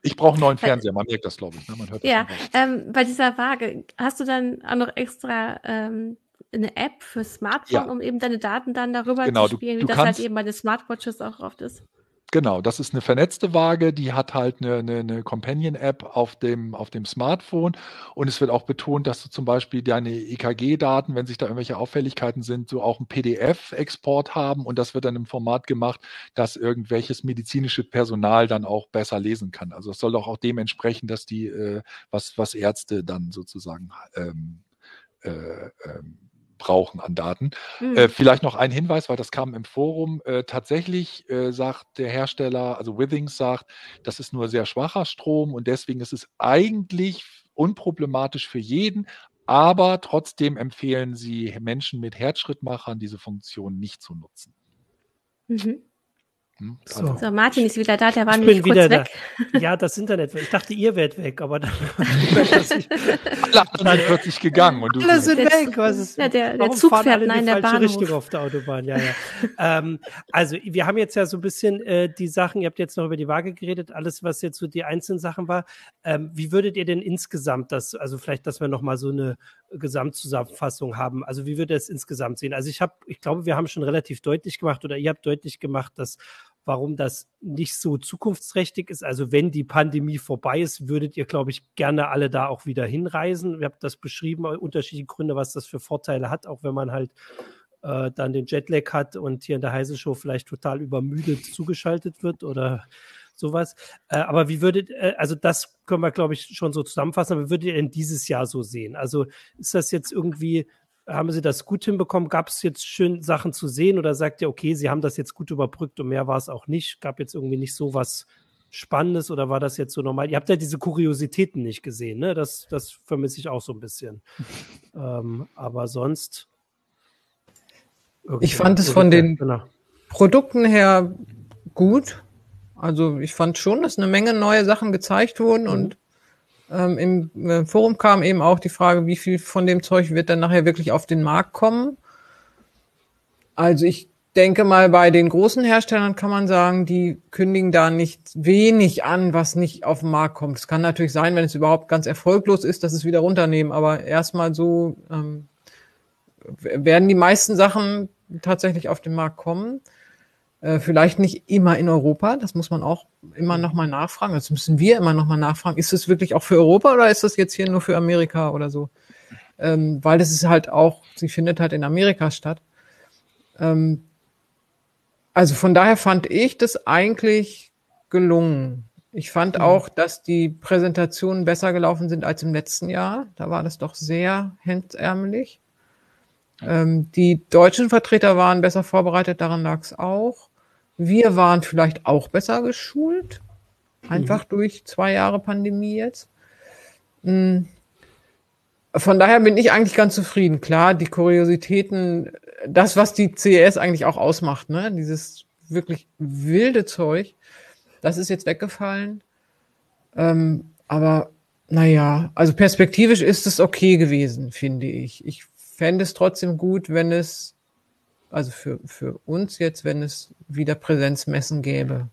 ich brauche einen neuen Fernseher, man merkt das, glaube ich. Ne? Man hört ja, ähm, bei dieser Waage, hast du dann auch noch extra ähm, eine App für Smartphone, ja. um eben deine Daten dann darüber genau, zu spielen, du, du wie das halt eben bei den Smartwatches auch oft ist. Genau, das ist eine vernetzte Waage, die hat halt eine, eine, eine Companion-App auf dem, auf dem Smartphone und es wird auch betont, dass du zum Beispiel deine EKG-Daten, wenn sich da irgendwelche Auffälligkeiten sind, so auch einen PDF-Export haben und das wird dann im Format gemacht, dass irgendwelches medizinische Personal dann auch besser lesen kann. Also es soll doch auch dem entsprechen, dass die, äh, was, was Ärzte dann sozusagen ähm, äh, ähm, brauchen an Daten. Mhm. Äh, vielleicht noch ein Hinweis, weil das kam im Forum. Äh, tatsächlich äh, sagt der Hersteller, also Withings sagt, das ist nur sehr schwacher Strom und deswegen ist es eigentlich unproblematisch für jeden. Aber trotzdem empfehlen sie Menschen mit Herzschrittmachern, diese Funktion nicht zu nutzen. Mhm. Hm? So. Also so. Martin ist wieder da, der war ich nämlich kurz weg. Da. Ja, das Internet. Ich dachte, ihr wärt weg, aber dann alle anderen sind plötzlich gegangen. Und du alle sind weg. Was ist, ja, der, der Zug fährt in die falsche Richtung auf der Autobahn. Ja, ja. ähm, also wir haben jetzt ja so ein bisschen äh, die Sachen, ihr habt jetzt noch über die Waage geredet, alles, was jetzt so die einzelnen Sachen war. Ähm, wie würdet ihr denn insgesamt das, also vielleicht, dass wir nochmal so eine Gesamtzusammenfassung haben. Also wie ihr es insgesamt sehen? Also ich habe, ich glaube, wir haben schon relativ deutlich gemacht oder ihr habt deutlich gemacht, dass warum das nicht so zukunftsträchtig ist. Also wenn die Pandemie vorbei ist, würdet ihr, glaube ich, gerne alle da auch wieder hinreisen. Wir haben das beschrieben, unterschiedliche Gründe, was das für Vorteile hat, auch wenn man halt äh, dann den Jetlag hat und hier in der Heise Show vielleicht total übermüdet zugeschaltet wird oder sowas. Äh, aber wie würdet, äh, also das können wir, glaube ich, schon so zusammenfassen, aber wie würdet ihr denn dieses Jahr so sehen? Also ist das jetzt irgendwie haben Sie das gut hinbekommen? Gab es jetzt schön Sachen zu sehen oder sagt ihr, okay, Sie haben das jetzt gut überbrückt und mehr war es auch nicht? Gab jetzt irgendwie nicht so was Spannendes oder war das jetzt so normal? Ihr habt ja diese Kuriositäten nicht gesehen, ne? Das, das vermisse ich auch so ein bisschen. ähm, aber sonst. Ich fand es von den genau. Produkten her gut. Also ich fand schon, dass eine Menge neue Sachen gezeigt wurden mhm. und ähm, Im äh, Forum kam eben auch die Frage, wie viel von dem Zeug wird dann nachher wirklich auf den Markt kommen. Also ich denke mal, bei den großen Herstellern kann man sagen, die kündigen da nicht wenig an, was nicht auf den Markt kommt. Es kann natürlich sein, wenn es überhaupt ganz erfolglos ist, dass es wieder runternehmen. Aber erstmal so ähm, werden die meisten Sachen tatsächlich auf den Markt kommen. Äh, vielleicht nicht immer in Europa, das muss man auch immer nochmal nachfragen. Das müssen wir immer nochmal nachfragen. Ist es wirklich auch für Europa oder ist das jetzt hier nur für Amerika oder so? Ähm, weil das ist halt auch, sie findet halt in Amerika statt. Ähm, also von daher fand ich das eigentlich gelungen. Ich fand mhm. auch, dass die Präsentationen besser gelaufen sind als im letzten Jahr. Da war das doch sehr hemdsärmelig. Ähm, die deutschen Vertreter waren besser vorbereitet, daran lag es auch. Wir waren vielleicht auch besser geschult, einfach mhm. durch zwei Jahre Pandemie jetzt. Hm. Von daher bin ich eigentlich ganz zufrieden. Klar, die Kuriositäten, das, was die CES eigentlich auch ausmacht, ne, dieses wirklich wilde Zeug, das ist jetzt weggefallen. Ähm, aber naja, also perspektivisch ist es okay gewesen, finde ich. Ich fände es trotzdem gut, wenn es, also für, für uns jetzt, wenn es wieder Präsenzmessen gäbe.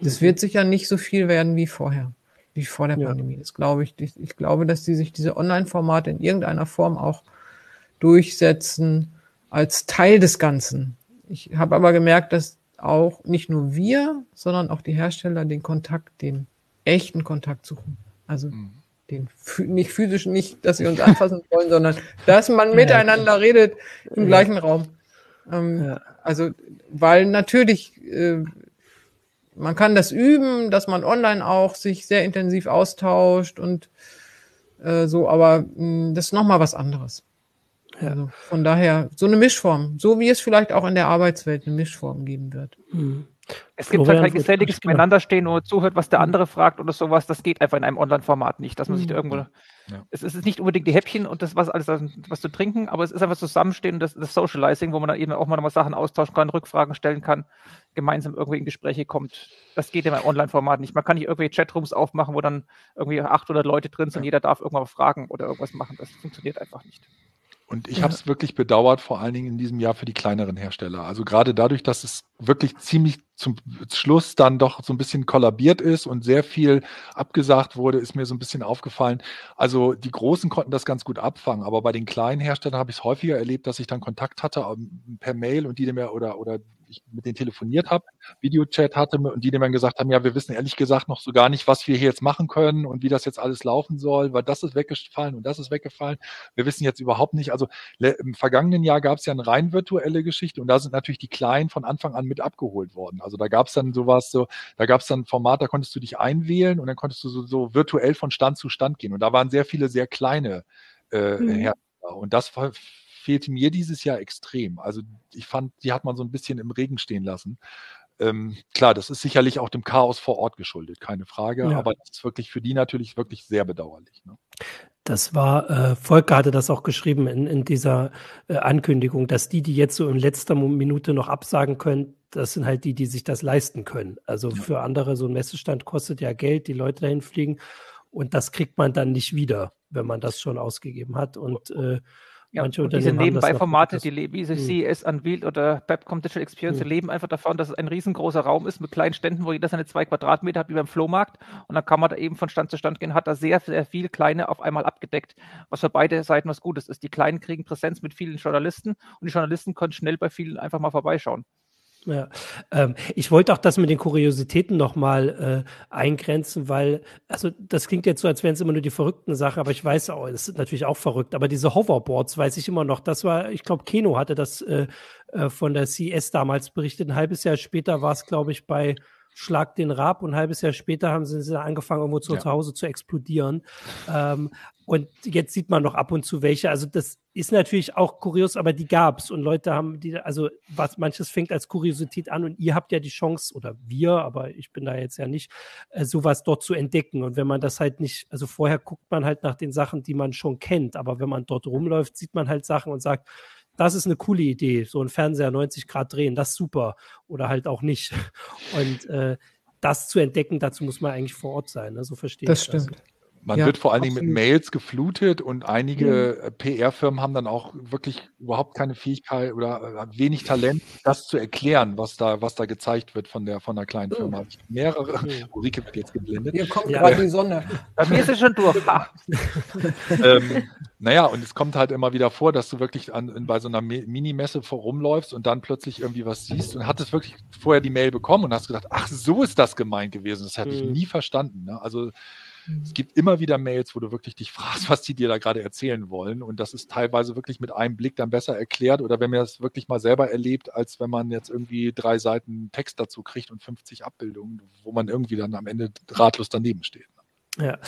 Das wird sicher nicht so viel werden wie vorher, wie vor der ja. Pandemie. Das glaube ich. Ich, ich glaube, dass die sich diese Online-Formate in irgendeiner Form auch durchsetzen als Teil des Ganzen. Ich habe aber gemerkt, dass auch nicht nur wir, sondern auch die Hersteller den Kontakt, den echten Kontakt suchen. Also mhm den nicht physischen, nicht, dass sie uns anfassen wollen, sondern dass man miteinander redet im gleichen Raum. Ähm, ja. Also, weil natürlich, äh, man kann das üben, dass man online auch sich sehr intensiv austauscht und äh, so, aber mh, hm, das ist nochmal was anderes. Ja. Also von daher so eine Mischform, so wie es vielleicht auch in der Arbeitswelt eine Mischform geben wird. Mhm. Es gibt halt kein geselliges Beieinanderstehen oder zuhört, was der andere fragt oder sowas. Das geht einfach in einem Online-Format nicht, dass man sich da hm. irgendwo. Ja. Es ist nicht unbedingt die Häppchen und das was alles was zu trinken, aber es ist einfach Zusammenstehen und das, das Socializing, wo man dann eben auch mal Sachen austauschen kann, Rückfragen stellen kann, gemeinsam irgendwie in Gespräche kommt. Das geht in einem Online-Format nicht. Man kann nicht irgendwie Chatrooms aufmachen, wo dann irgendwie 800 Leute drin sind, ja. jeder darf irgendwas fragen oder irgendwas machen. Das funktioniert einfach nicht. Und ich ja. habe es wirklich bedauert, vor allen Dingen in diesem Jahr für die kleineren Hersteller. Also gerade dadurch, dass es wirklich ziemlich zum Schluss dann doch so ein bisschen kollabiert ist und sehr viel abgesagt wurde, ist mir so ein bisschen aufgefallen. Also die Großen konnten das ganz gut abfangen, aber bei den kleinen Herstellern habe ich es häufiger erlebt, dass ich dann Kontakt hatte ähm, per Mail und die mir oder oder ich mit denen telefoniert habe, Videochat hatte und die mir gesagt haben, ja, wir wissen ehrlich gesagt noch so gar nicht, was wir hier jetzt machen können und wie das jetzt alles laufen soll, weil das ist weggefallen und das ist weggefallen. Wir wissen jetzt überhaupt nicht. Also im vergangenen Jahr gab es ja eine rein virtuelle Geschichte und da sind natürlich die Kleinen von Anfang an mit abgeholt worden. Also da gab es dann sowas, so, da gab es dann ein Format, da konntest du dich einwählen und dann konntest du so, so virtuell von Stand zu Stand gehen. Und da waren sehr viele sehr kleine äh, mhm. Hersteller. Und das fehlte mir dieses Jahr extrem. Also ich fand, die hat man so ein bisschen im Regen stehen lassen. Ähm, klar, das ist sicherlich auch dem Chaos vor Ort geschuldet, keine Frage, ja. aber das ist wirklich für die natürlich wirklich sehr bedauerlich. Ne? Das war, äh, Volker hatte das auch geschrieben in, in dieser äh, Ankündigung, dass die, die jetzt so in letzter Minute noch absagen können, das sind halt die, die sich das leisten können. Also ja. für andere, so ein Messestand kostet ja Geld, die Leute dahin fliegen und das kriegt man dann nicht wieder, wenn man das schon ausgegeben hat. Und äh, ja, Manche und diese Nebenbei-Formate, die wie sie hm. CES Unveiled oder Babcom Digital Experience, hm. leben einfach davon, dass es ein riesengroßer Raum ist mit kleinen Ständen, wo jeder seine zwei Quadratmeter hat, wie beim Flohmarkt. Und dann kann man da eben von Stand zu Stand gehen, hat da sehr, sehr viel Kleine auf einmal abgedeckt, was für beide Seiten was Gutes ist. Die Kleinen kriegen Präsenz mit vielen Journalisten und die Journalisten können schnell bei vielen einfach mal vorbeischauen. Ja, ähm, ich wollte auch das mit den Kuriositäten nochmal äh, eingrenzen, weil, also das klingt jetzt so, als wären es immer nur die verrückten Sachen, aber ich weiß auch, es ist natürlich auch verrückt, aber diese Hoverboards weiß ich immer noch, das war, ich glaube, Keno hatte das äh, äh, von der CS damals berichtet, ein halbes Jahr später war es, glaube ich, bei Schlag den Rab und ein halbes Jahr später haben sie, sie angefangen, irgendwo zu, ja. zu Hause zu explodieren. Ähm, und jetzt sieht man noch ab und zu welche. Also das ist natürlich auch kurios, aber die gab's und Leute haben die, also was manches fängt als Kuriosität an und ihr habt ja die Chance oder wir, aber ich bin da jetzt ja nicht, äh, sowas dort zu entdecken. Und wenn man das halt nicht, also vorher guckt man halt nach den Sachen, die man schon kennt, aber wenn man dort rumläuft, sieht man halt Sachen und sagt, das ist eine coole Idee, so ein Fernseher 90 Grad drehen, das ist super oder halt auch nicht. Und äh, das zu entdecken, dazu muss man eigentlich vor Ort sein. Ne? So verstehe das ich das. Stimmt. Man ja, wird vor allen Dingen mit Mails geflutet und einige mhm. PR-Firmen haben dann auch wirklich überhaupt keine Fähigkeit oder äh, wenig Talent, das zu erklären, was da, was da gezeigt wird von der, von der kleinen Firma. Mhm. Mehrere, mhm. Ulrike wird jetzt geblendet. Hier kommt ja. gerade die Sonne. Bei mir ist es schon durch. ähm, naja, und es kommt halt immer wieder vor, dass du wirklich an, bei so einer Minimesse rumläufst und dann plötzlich irgendwie was siehst und hattest wirklich vorher die Mail bekommen und hast gedacht, ach, so ist das gemeint gewesen. Das hätte ich mhm. nie verstanden. Ne? Also es gibt immer wieder Mails, wo du wirklich dich fragst, was die dir da gerade erzählen wollen. Und das ist teilweise wirklich mit einem Blick dann besser erklärt oder wenn man das wirklich mal selber erlebt, als wenn man jetzt irgendwie drei Seiten Text dazu kriegt und 50 Abbildungen, wo man irgendwie dann am Ende ratlos daneben steht. Ja.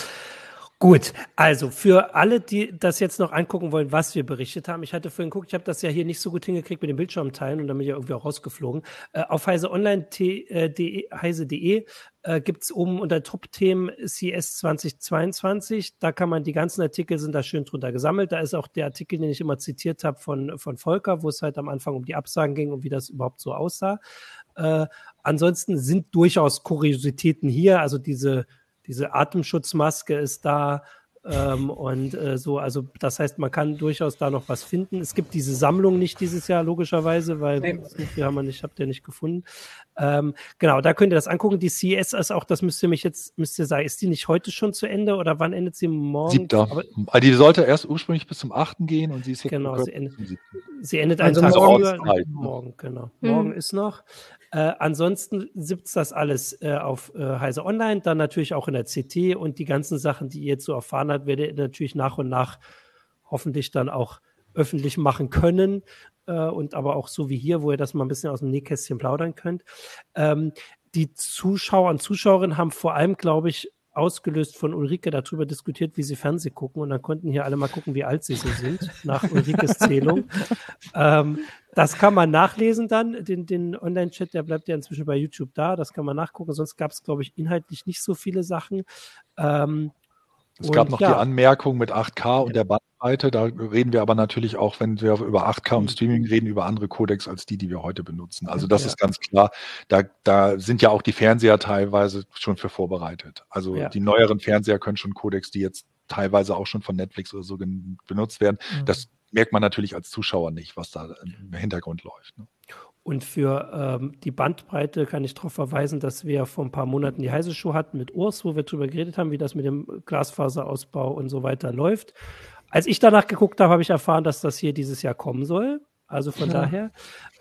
Gut, also für alle, die das jetzt noch angucken wollen, was wir berichtet haben. Ich hatte vorhin geguckt, ich habe das ja hier nicht so gut hingekriegt mit den Bildschirmteilen und dann bin ich ja irgendwie auch rausgeflogen. Äh, auf heiseonline.de äh, heise.de äh, gibt es oben unter Top-Themen CS 2022. Da kann man die ganzen Artikel sind da schön drunter gesammelt. Da ist auch der Artikel, den ich immer zitiert habe von, von Volker, wo es halt am Anfang um die Absagen ging und wie das überhaupt so aussah. Äh, ansonsten sind durchaus Kuriositäten hier, also diese diese Atemschutzmaske ist da, ähm, und äh, so, also das heißt, man kann durchaus da noch was finden. Es gibt diese Sammlung nicht dieses Jahr, logischerweise, weil nee. wir haben wir nicht, habt ihr nicht gefunden. Ähm, genau, da könnt ihr das angucken. Die CS ist auch, das müsst ihr mich jetzt, müsst ihr sagen, ist die nicht heute schon zu Ende oder wann endet sie morgen? Siebter. Aber, also die sollte erst ursprünglich bis zum 8. gehen und sie ist jetzt genau, sie endet, sie endet einen also Tag früher. Morgen, genau. Hm. Morgen ist noch. Äh, ansonsten sitzt das alles äh, auf äh, Heise Online, dann natürlich auch in der CT und die ganzen Sachen, die ihr jetzt so erfahren habt, werdet ihr natürlich nach und nach hoffentlich dann auch öffentlich machen können äh, und aber auch so wie hier, wo ihr das mal ein bisschen aus dem Nähkästchen plaudern könnt. Ähm, die Zuschauer und Zuschauerinnen haben vor allem, glaube ich, ausgelöst von Ulrike darüber diskutiert, wie sie Fernseh gucken. Und dann konnten hier alle mal gucken, wie alt sie so sind, nach Ulrikes Zählung. ähm, das kann man nachlesen dann. Den, den Online-Chat, der bleibt ja inzwischen bei YouTube da. Das kann man nachgucken. Sonst gab es, glaube ich, inhaltlich nicht so viele Sachen. Ähm, es gab noch ja. die Anmerkung mit 8K und der Bandbreite. Da reden wir aber natürlich auch, wenn wir über 8K und Streaming reden, über andere Codecs als die, die wir heute benutzen. Also das ja. ist ganz klar. Da, da sind ja auch die Fernseher teilweise schon für vorbereitet. Also ja. die neueren Fernseher können schon Codecs, die jetzt teilweise auch schon von Netflix oder so benutzt werden. Mhm. Das merkt man natürlich als Zuschauer nicht, was da im Hintergrund läuft. Ne? Und für ähm, die Bandbreite kann ich darauf verweisen, dass wir vor ein paar Monaten die heiße Show hatten mit Urs, wo wir darüber geredet haben, wie das mit dem Glasfaserausbau und so weiter läuft. Als ich danach geguckt habe, habe ich erfahren, dass das hier dieses Jahr kommen soll. Also von ja. daher,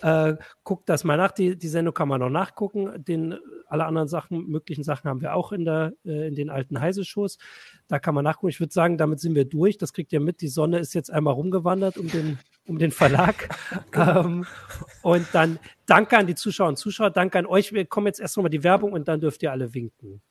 äh, guckt das mal nach. Die, die Sendung kann man noch nachgucken. Den, alle anderen Sachen, möglichen Sachen haben wir auch in, der, äh, in den alten Heise-Shows. Da kann man nachgucken. Ich würde sagen, damit sind wir durch. Das kriegt ihr mit. Die Sonne ist jetzt einmal rumgewandert um den, um den Verlag. ähm, und dann danke an die Zuschauer und Zuschauer. Danke an euch. Wir kommen jetzt erst nochmal die Werbung und dann dürft ihr alle winken.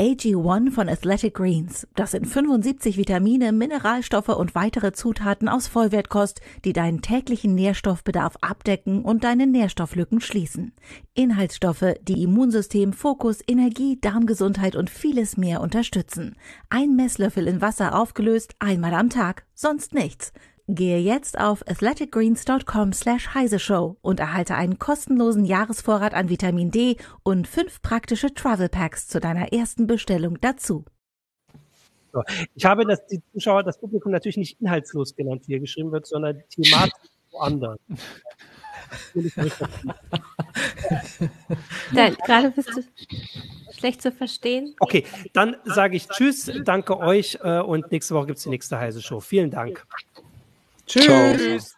AG1 von Athletic Greens. Das sind 75 Vitamine, Mineralstoffe und weitere Zutaten aus Vollwertkost, die deinen täglichen Nährstoffbedarf abdecken und deine Nährstofflücken schließen. Inhaltsstoffe, die Immunsystem, Fokus, Energie, Darmgesundheit und vieles mehr unterstützen. Ein Messlöffel in Wasser aufgelöst, einmal am Tag, sonst nichts. Gehe jetzt auf athleticgreens.com slash heiseshow und erhalte einen kostenlosen Jahresvorrat an Vitamin D und fünf praktische Travel Packs zu deiner ersten Bestellung dazu. So. Ich habe das, die Zuschauer, das Publikum natürlich nicht inhaltslos genannt, wie hier geschrieben wird, sondern thematisch woanders. Nein, gerade bist du schlecht zu verstehen. Okay, dann sage ich Tschüss, danke euch äh, und nächste Woche gibt es die nächste heiße Show. Vielen Dank. Tschüss. Ciao.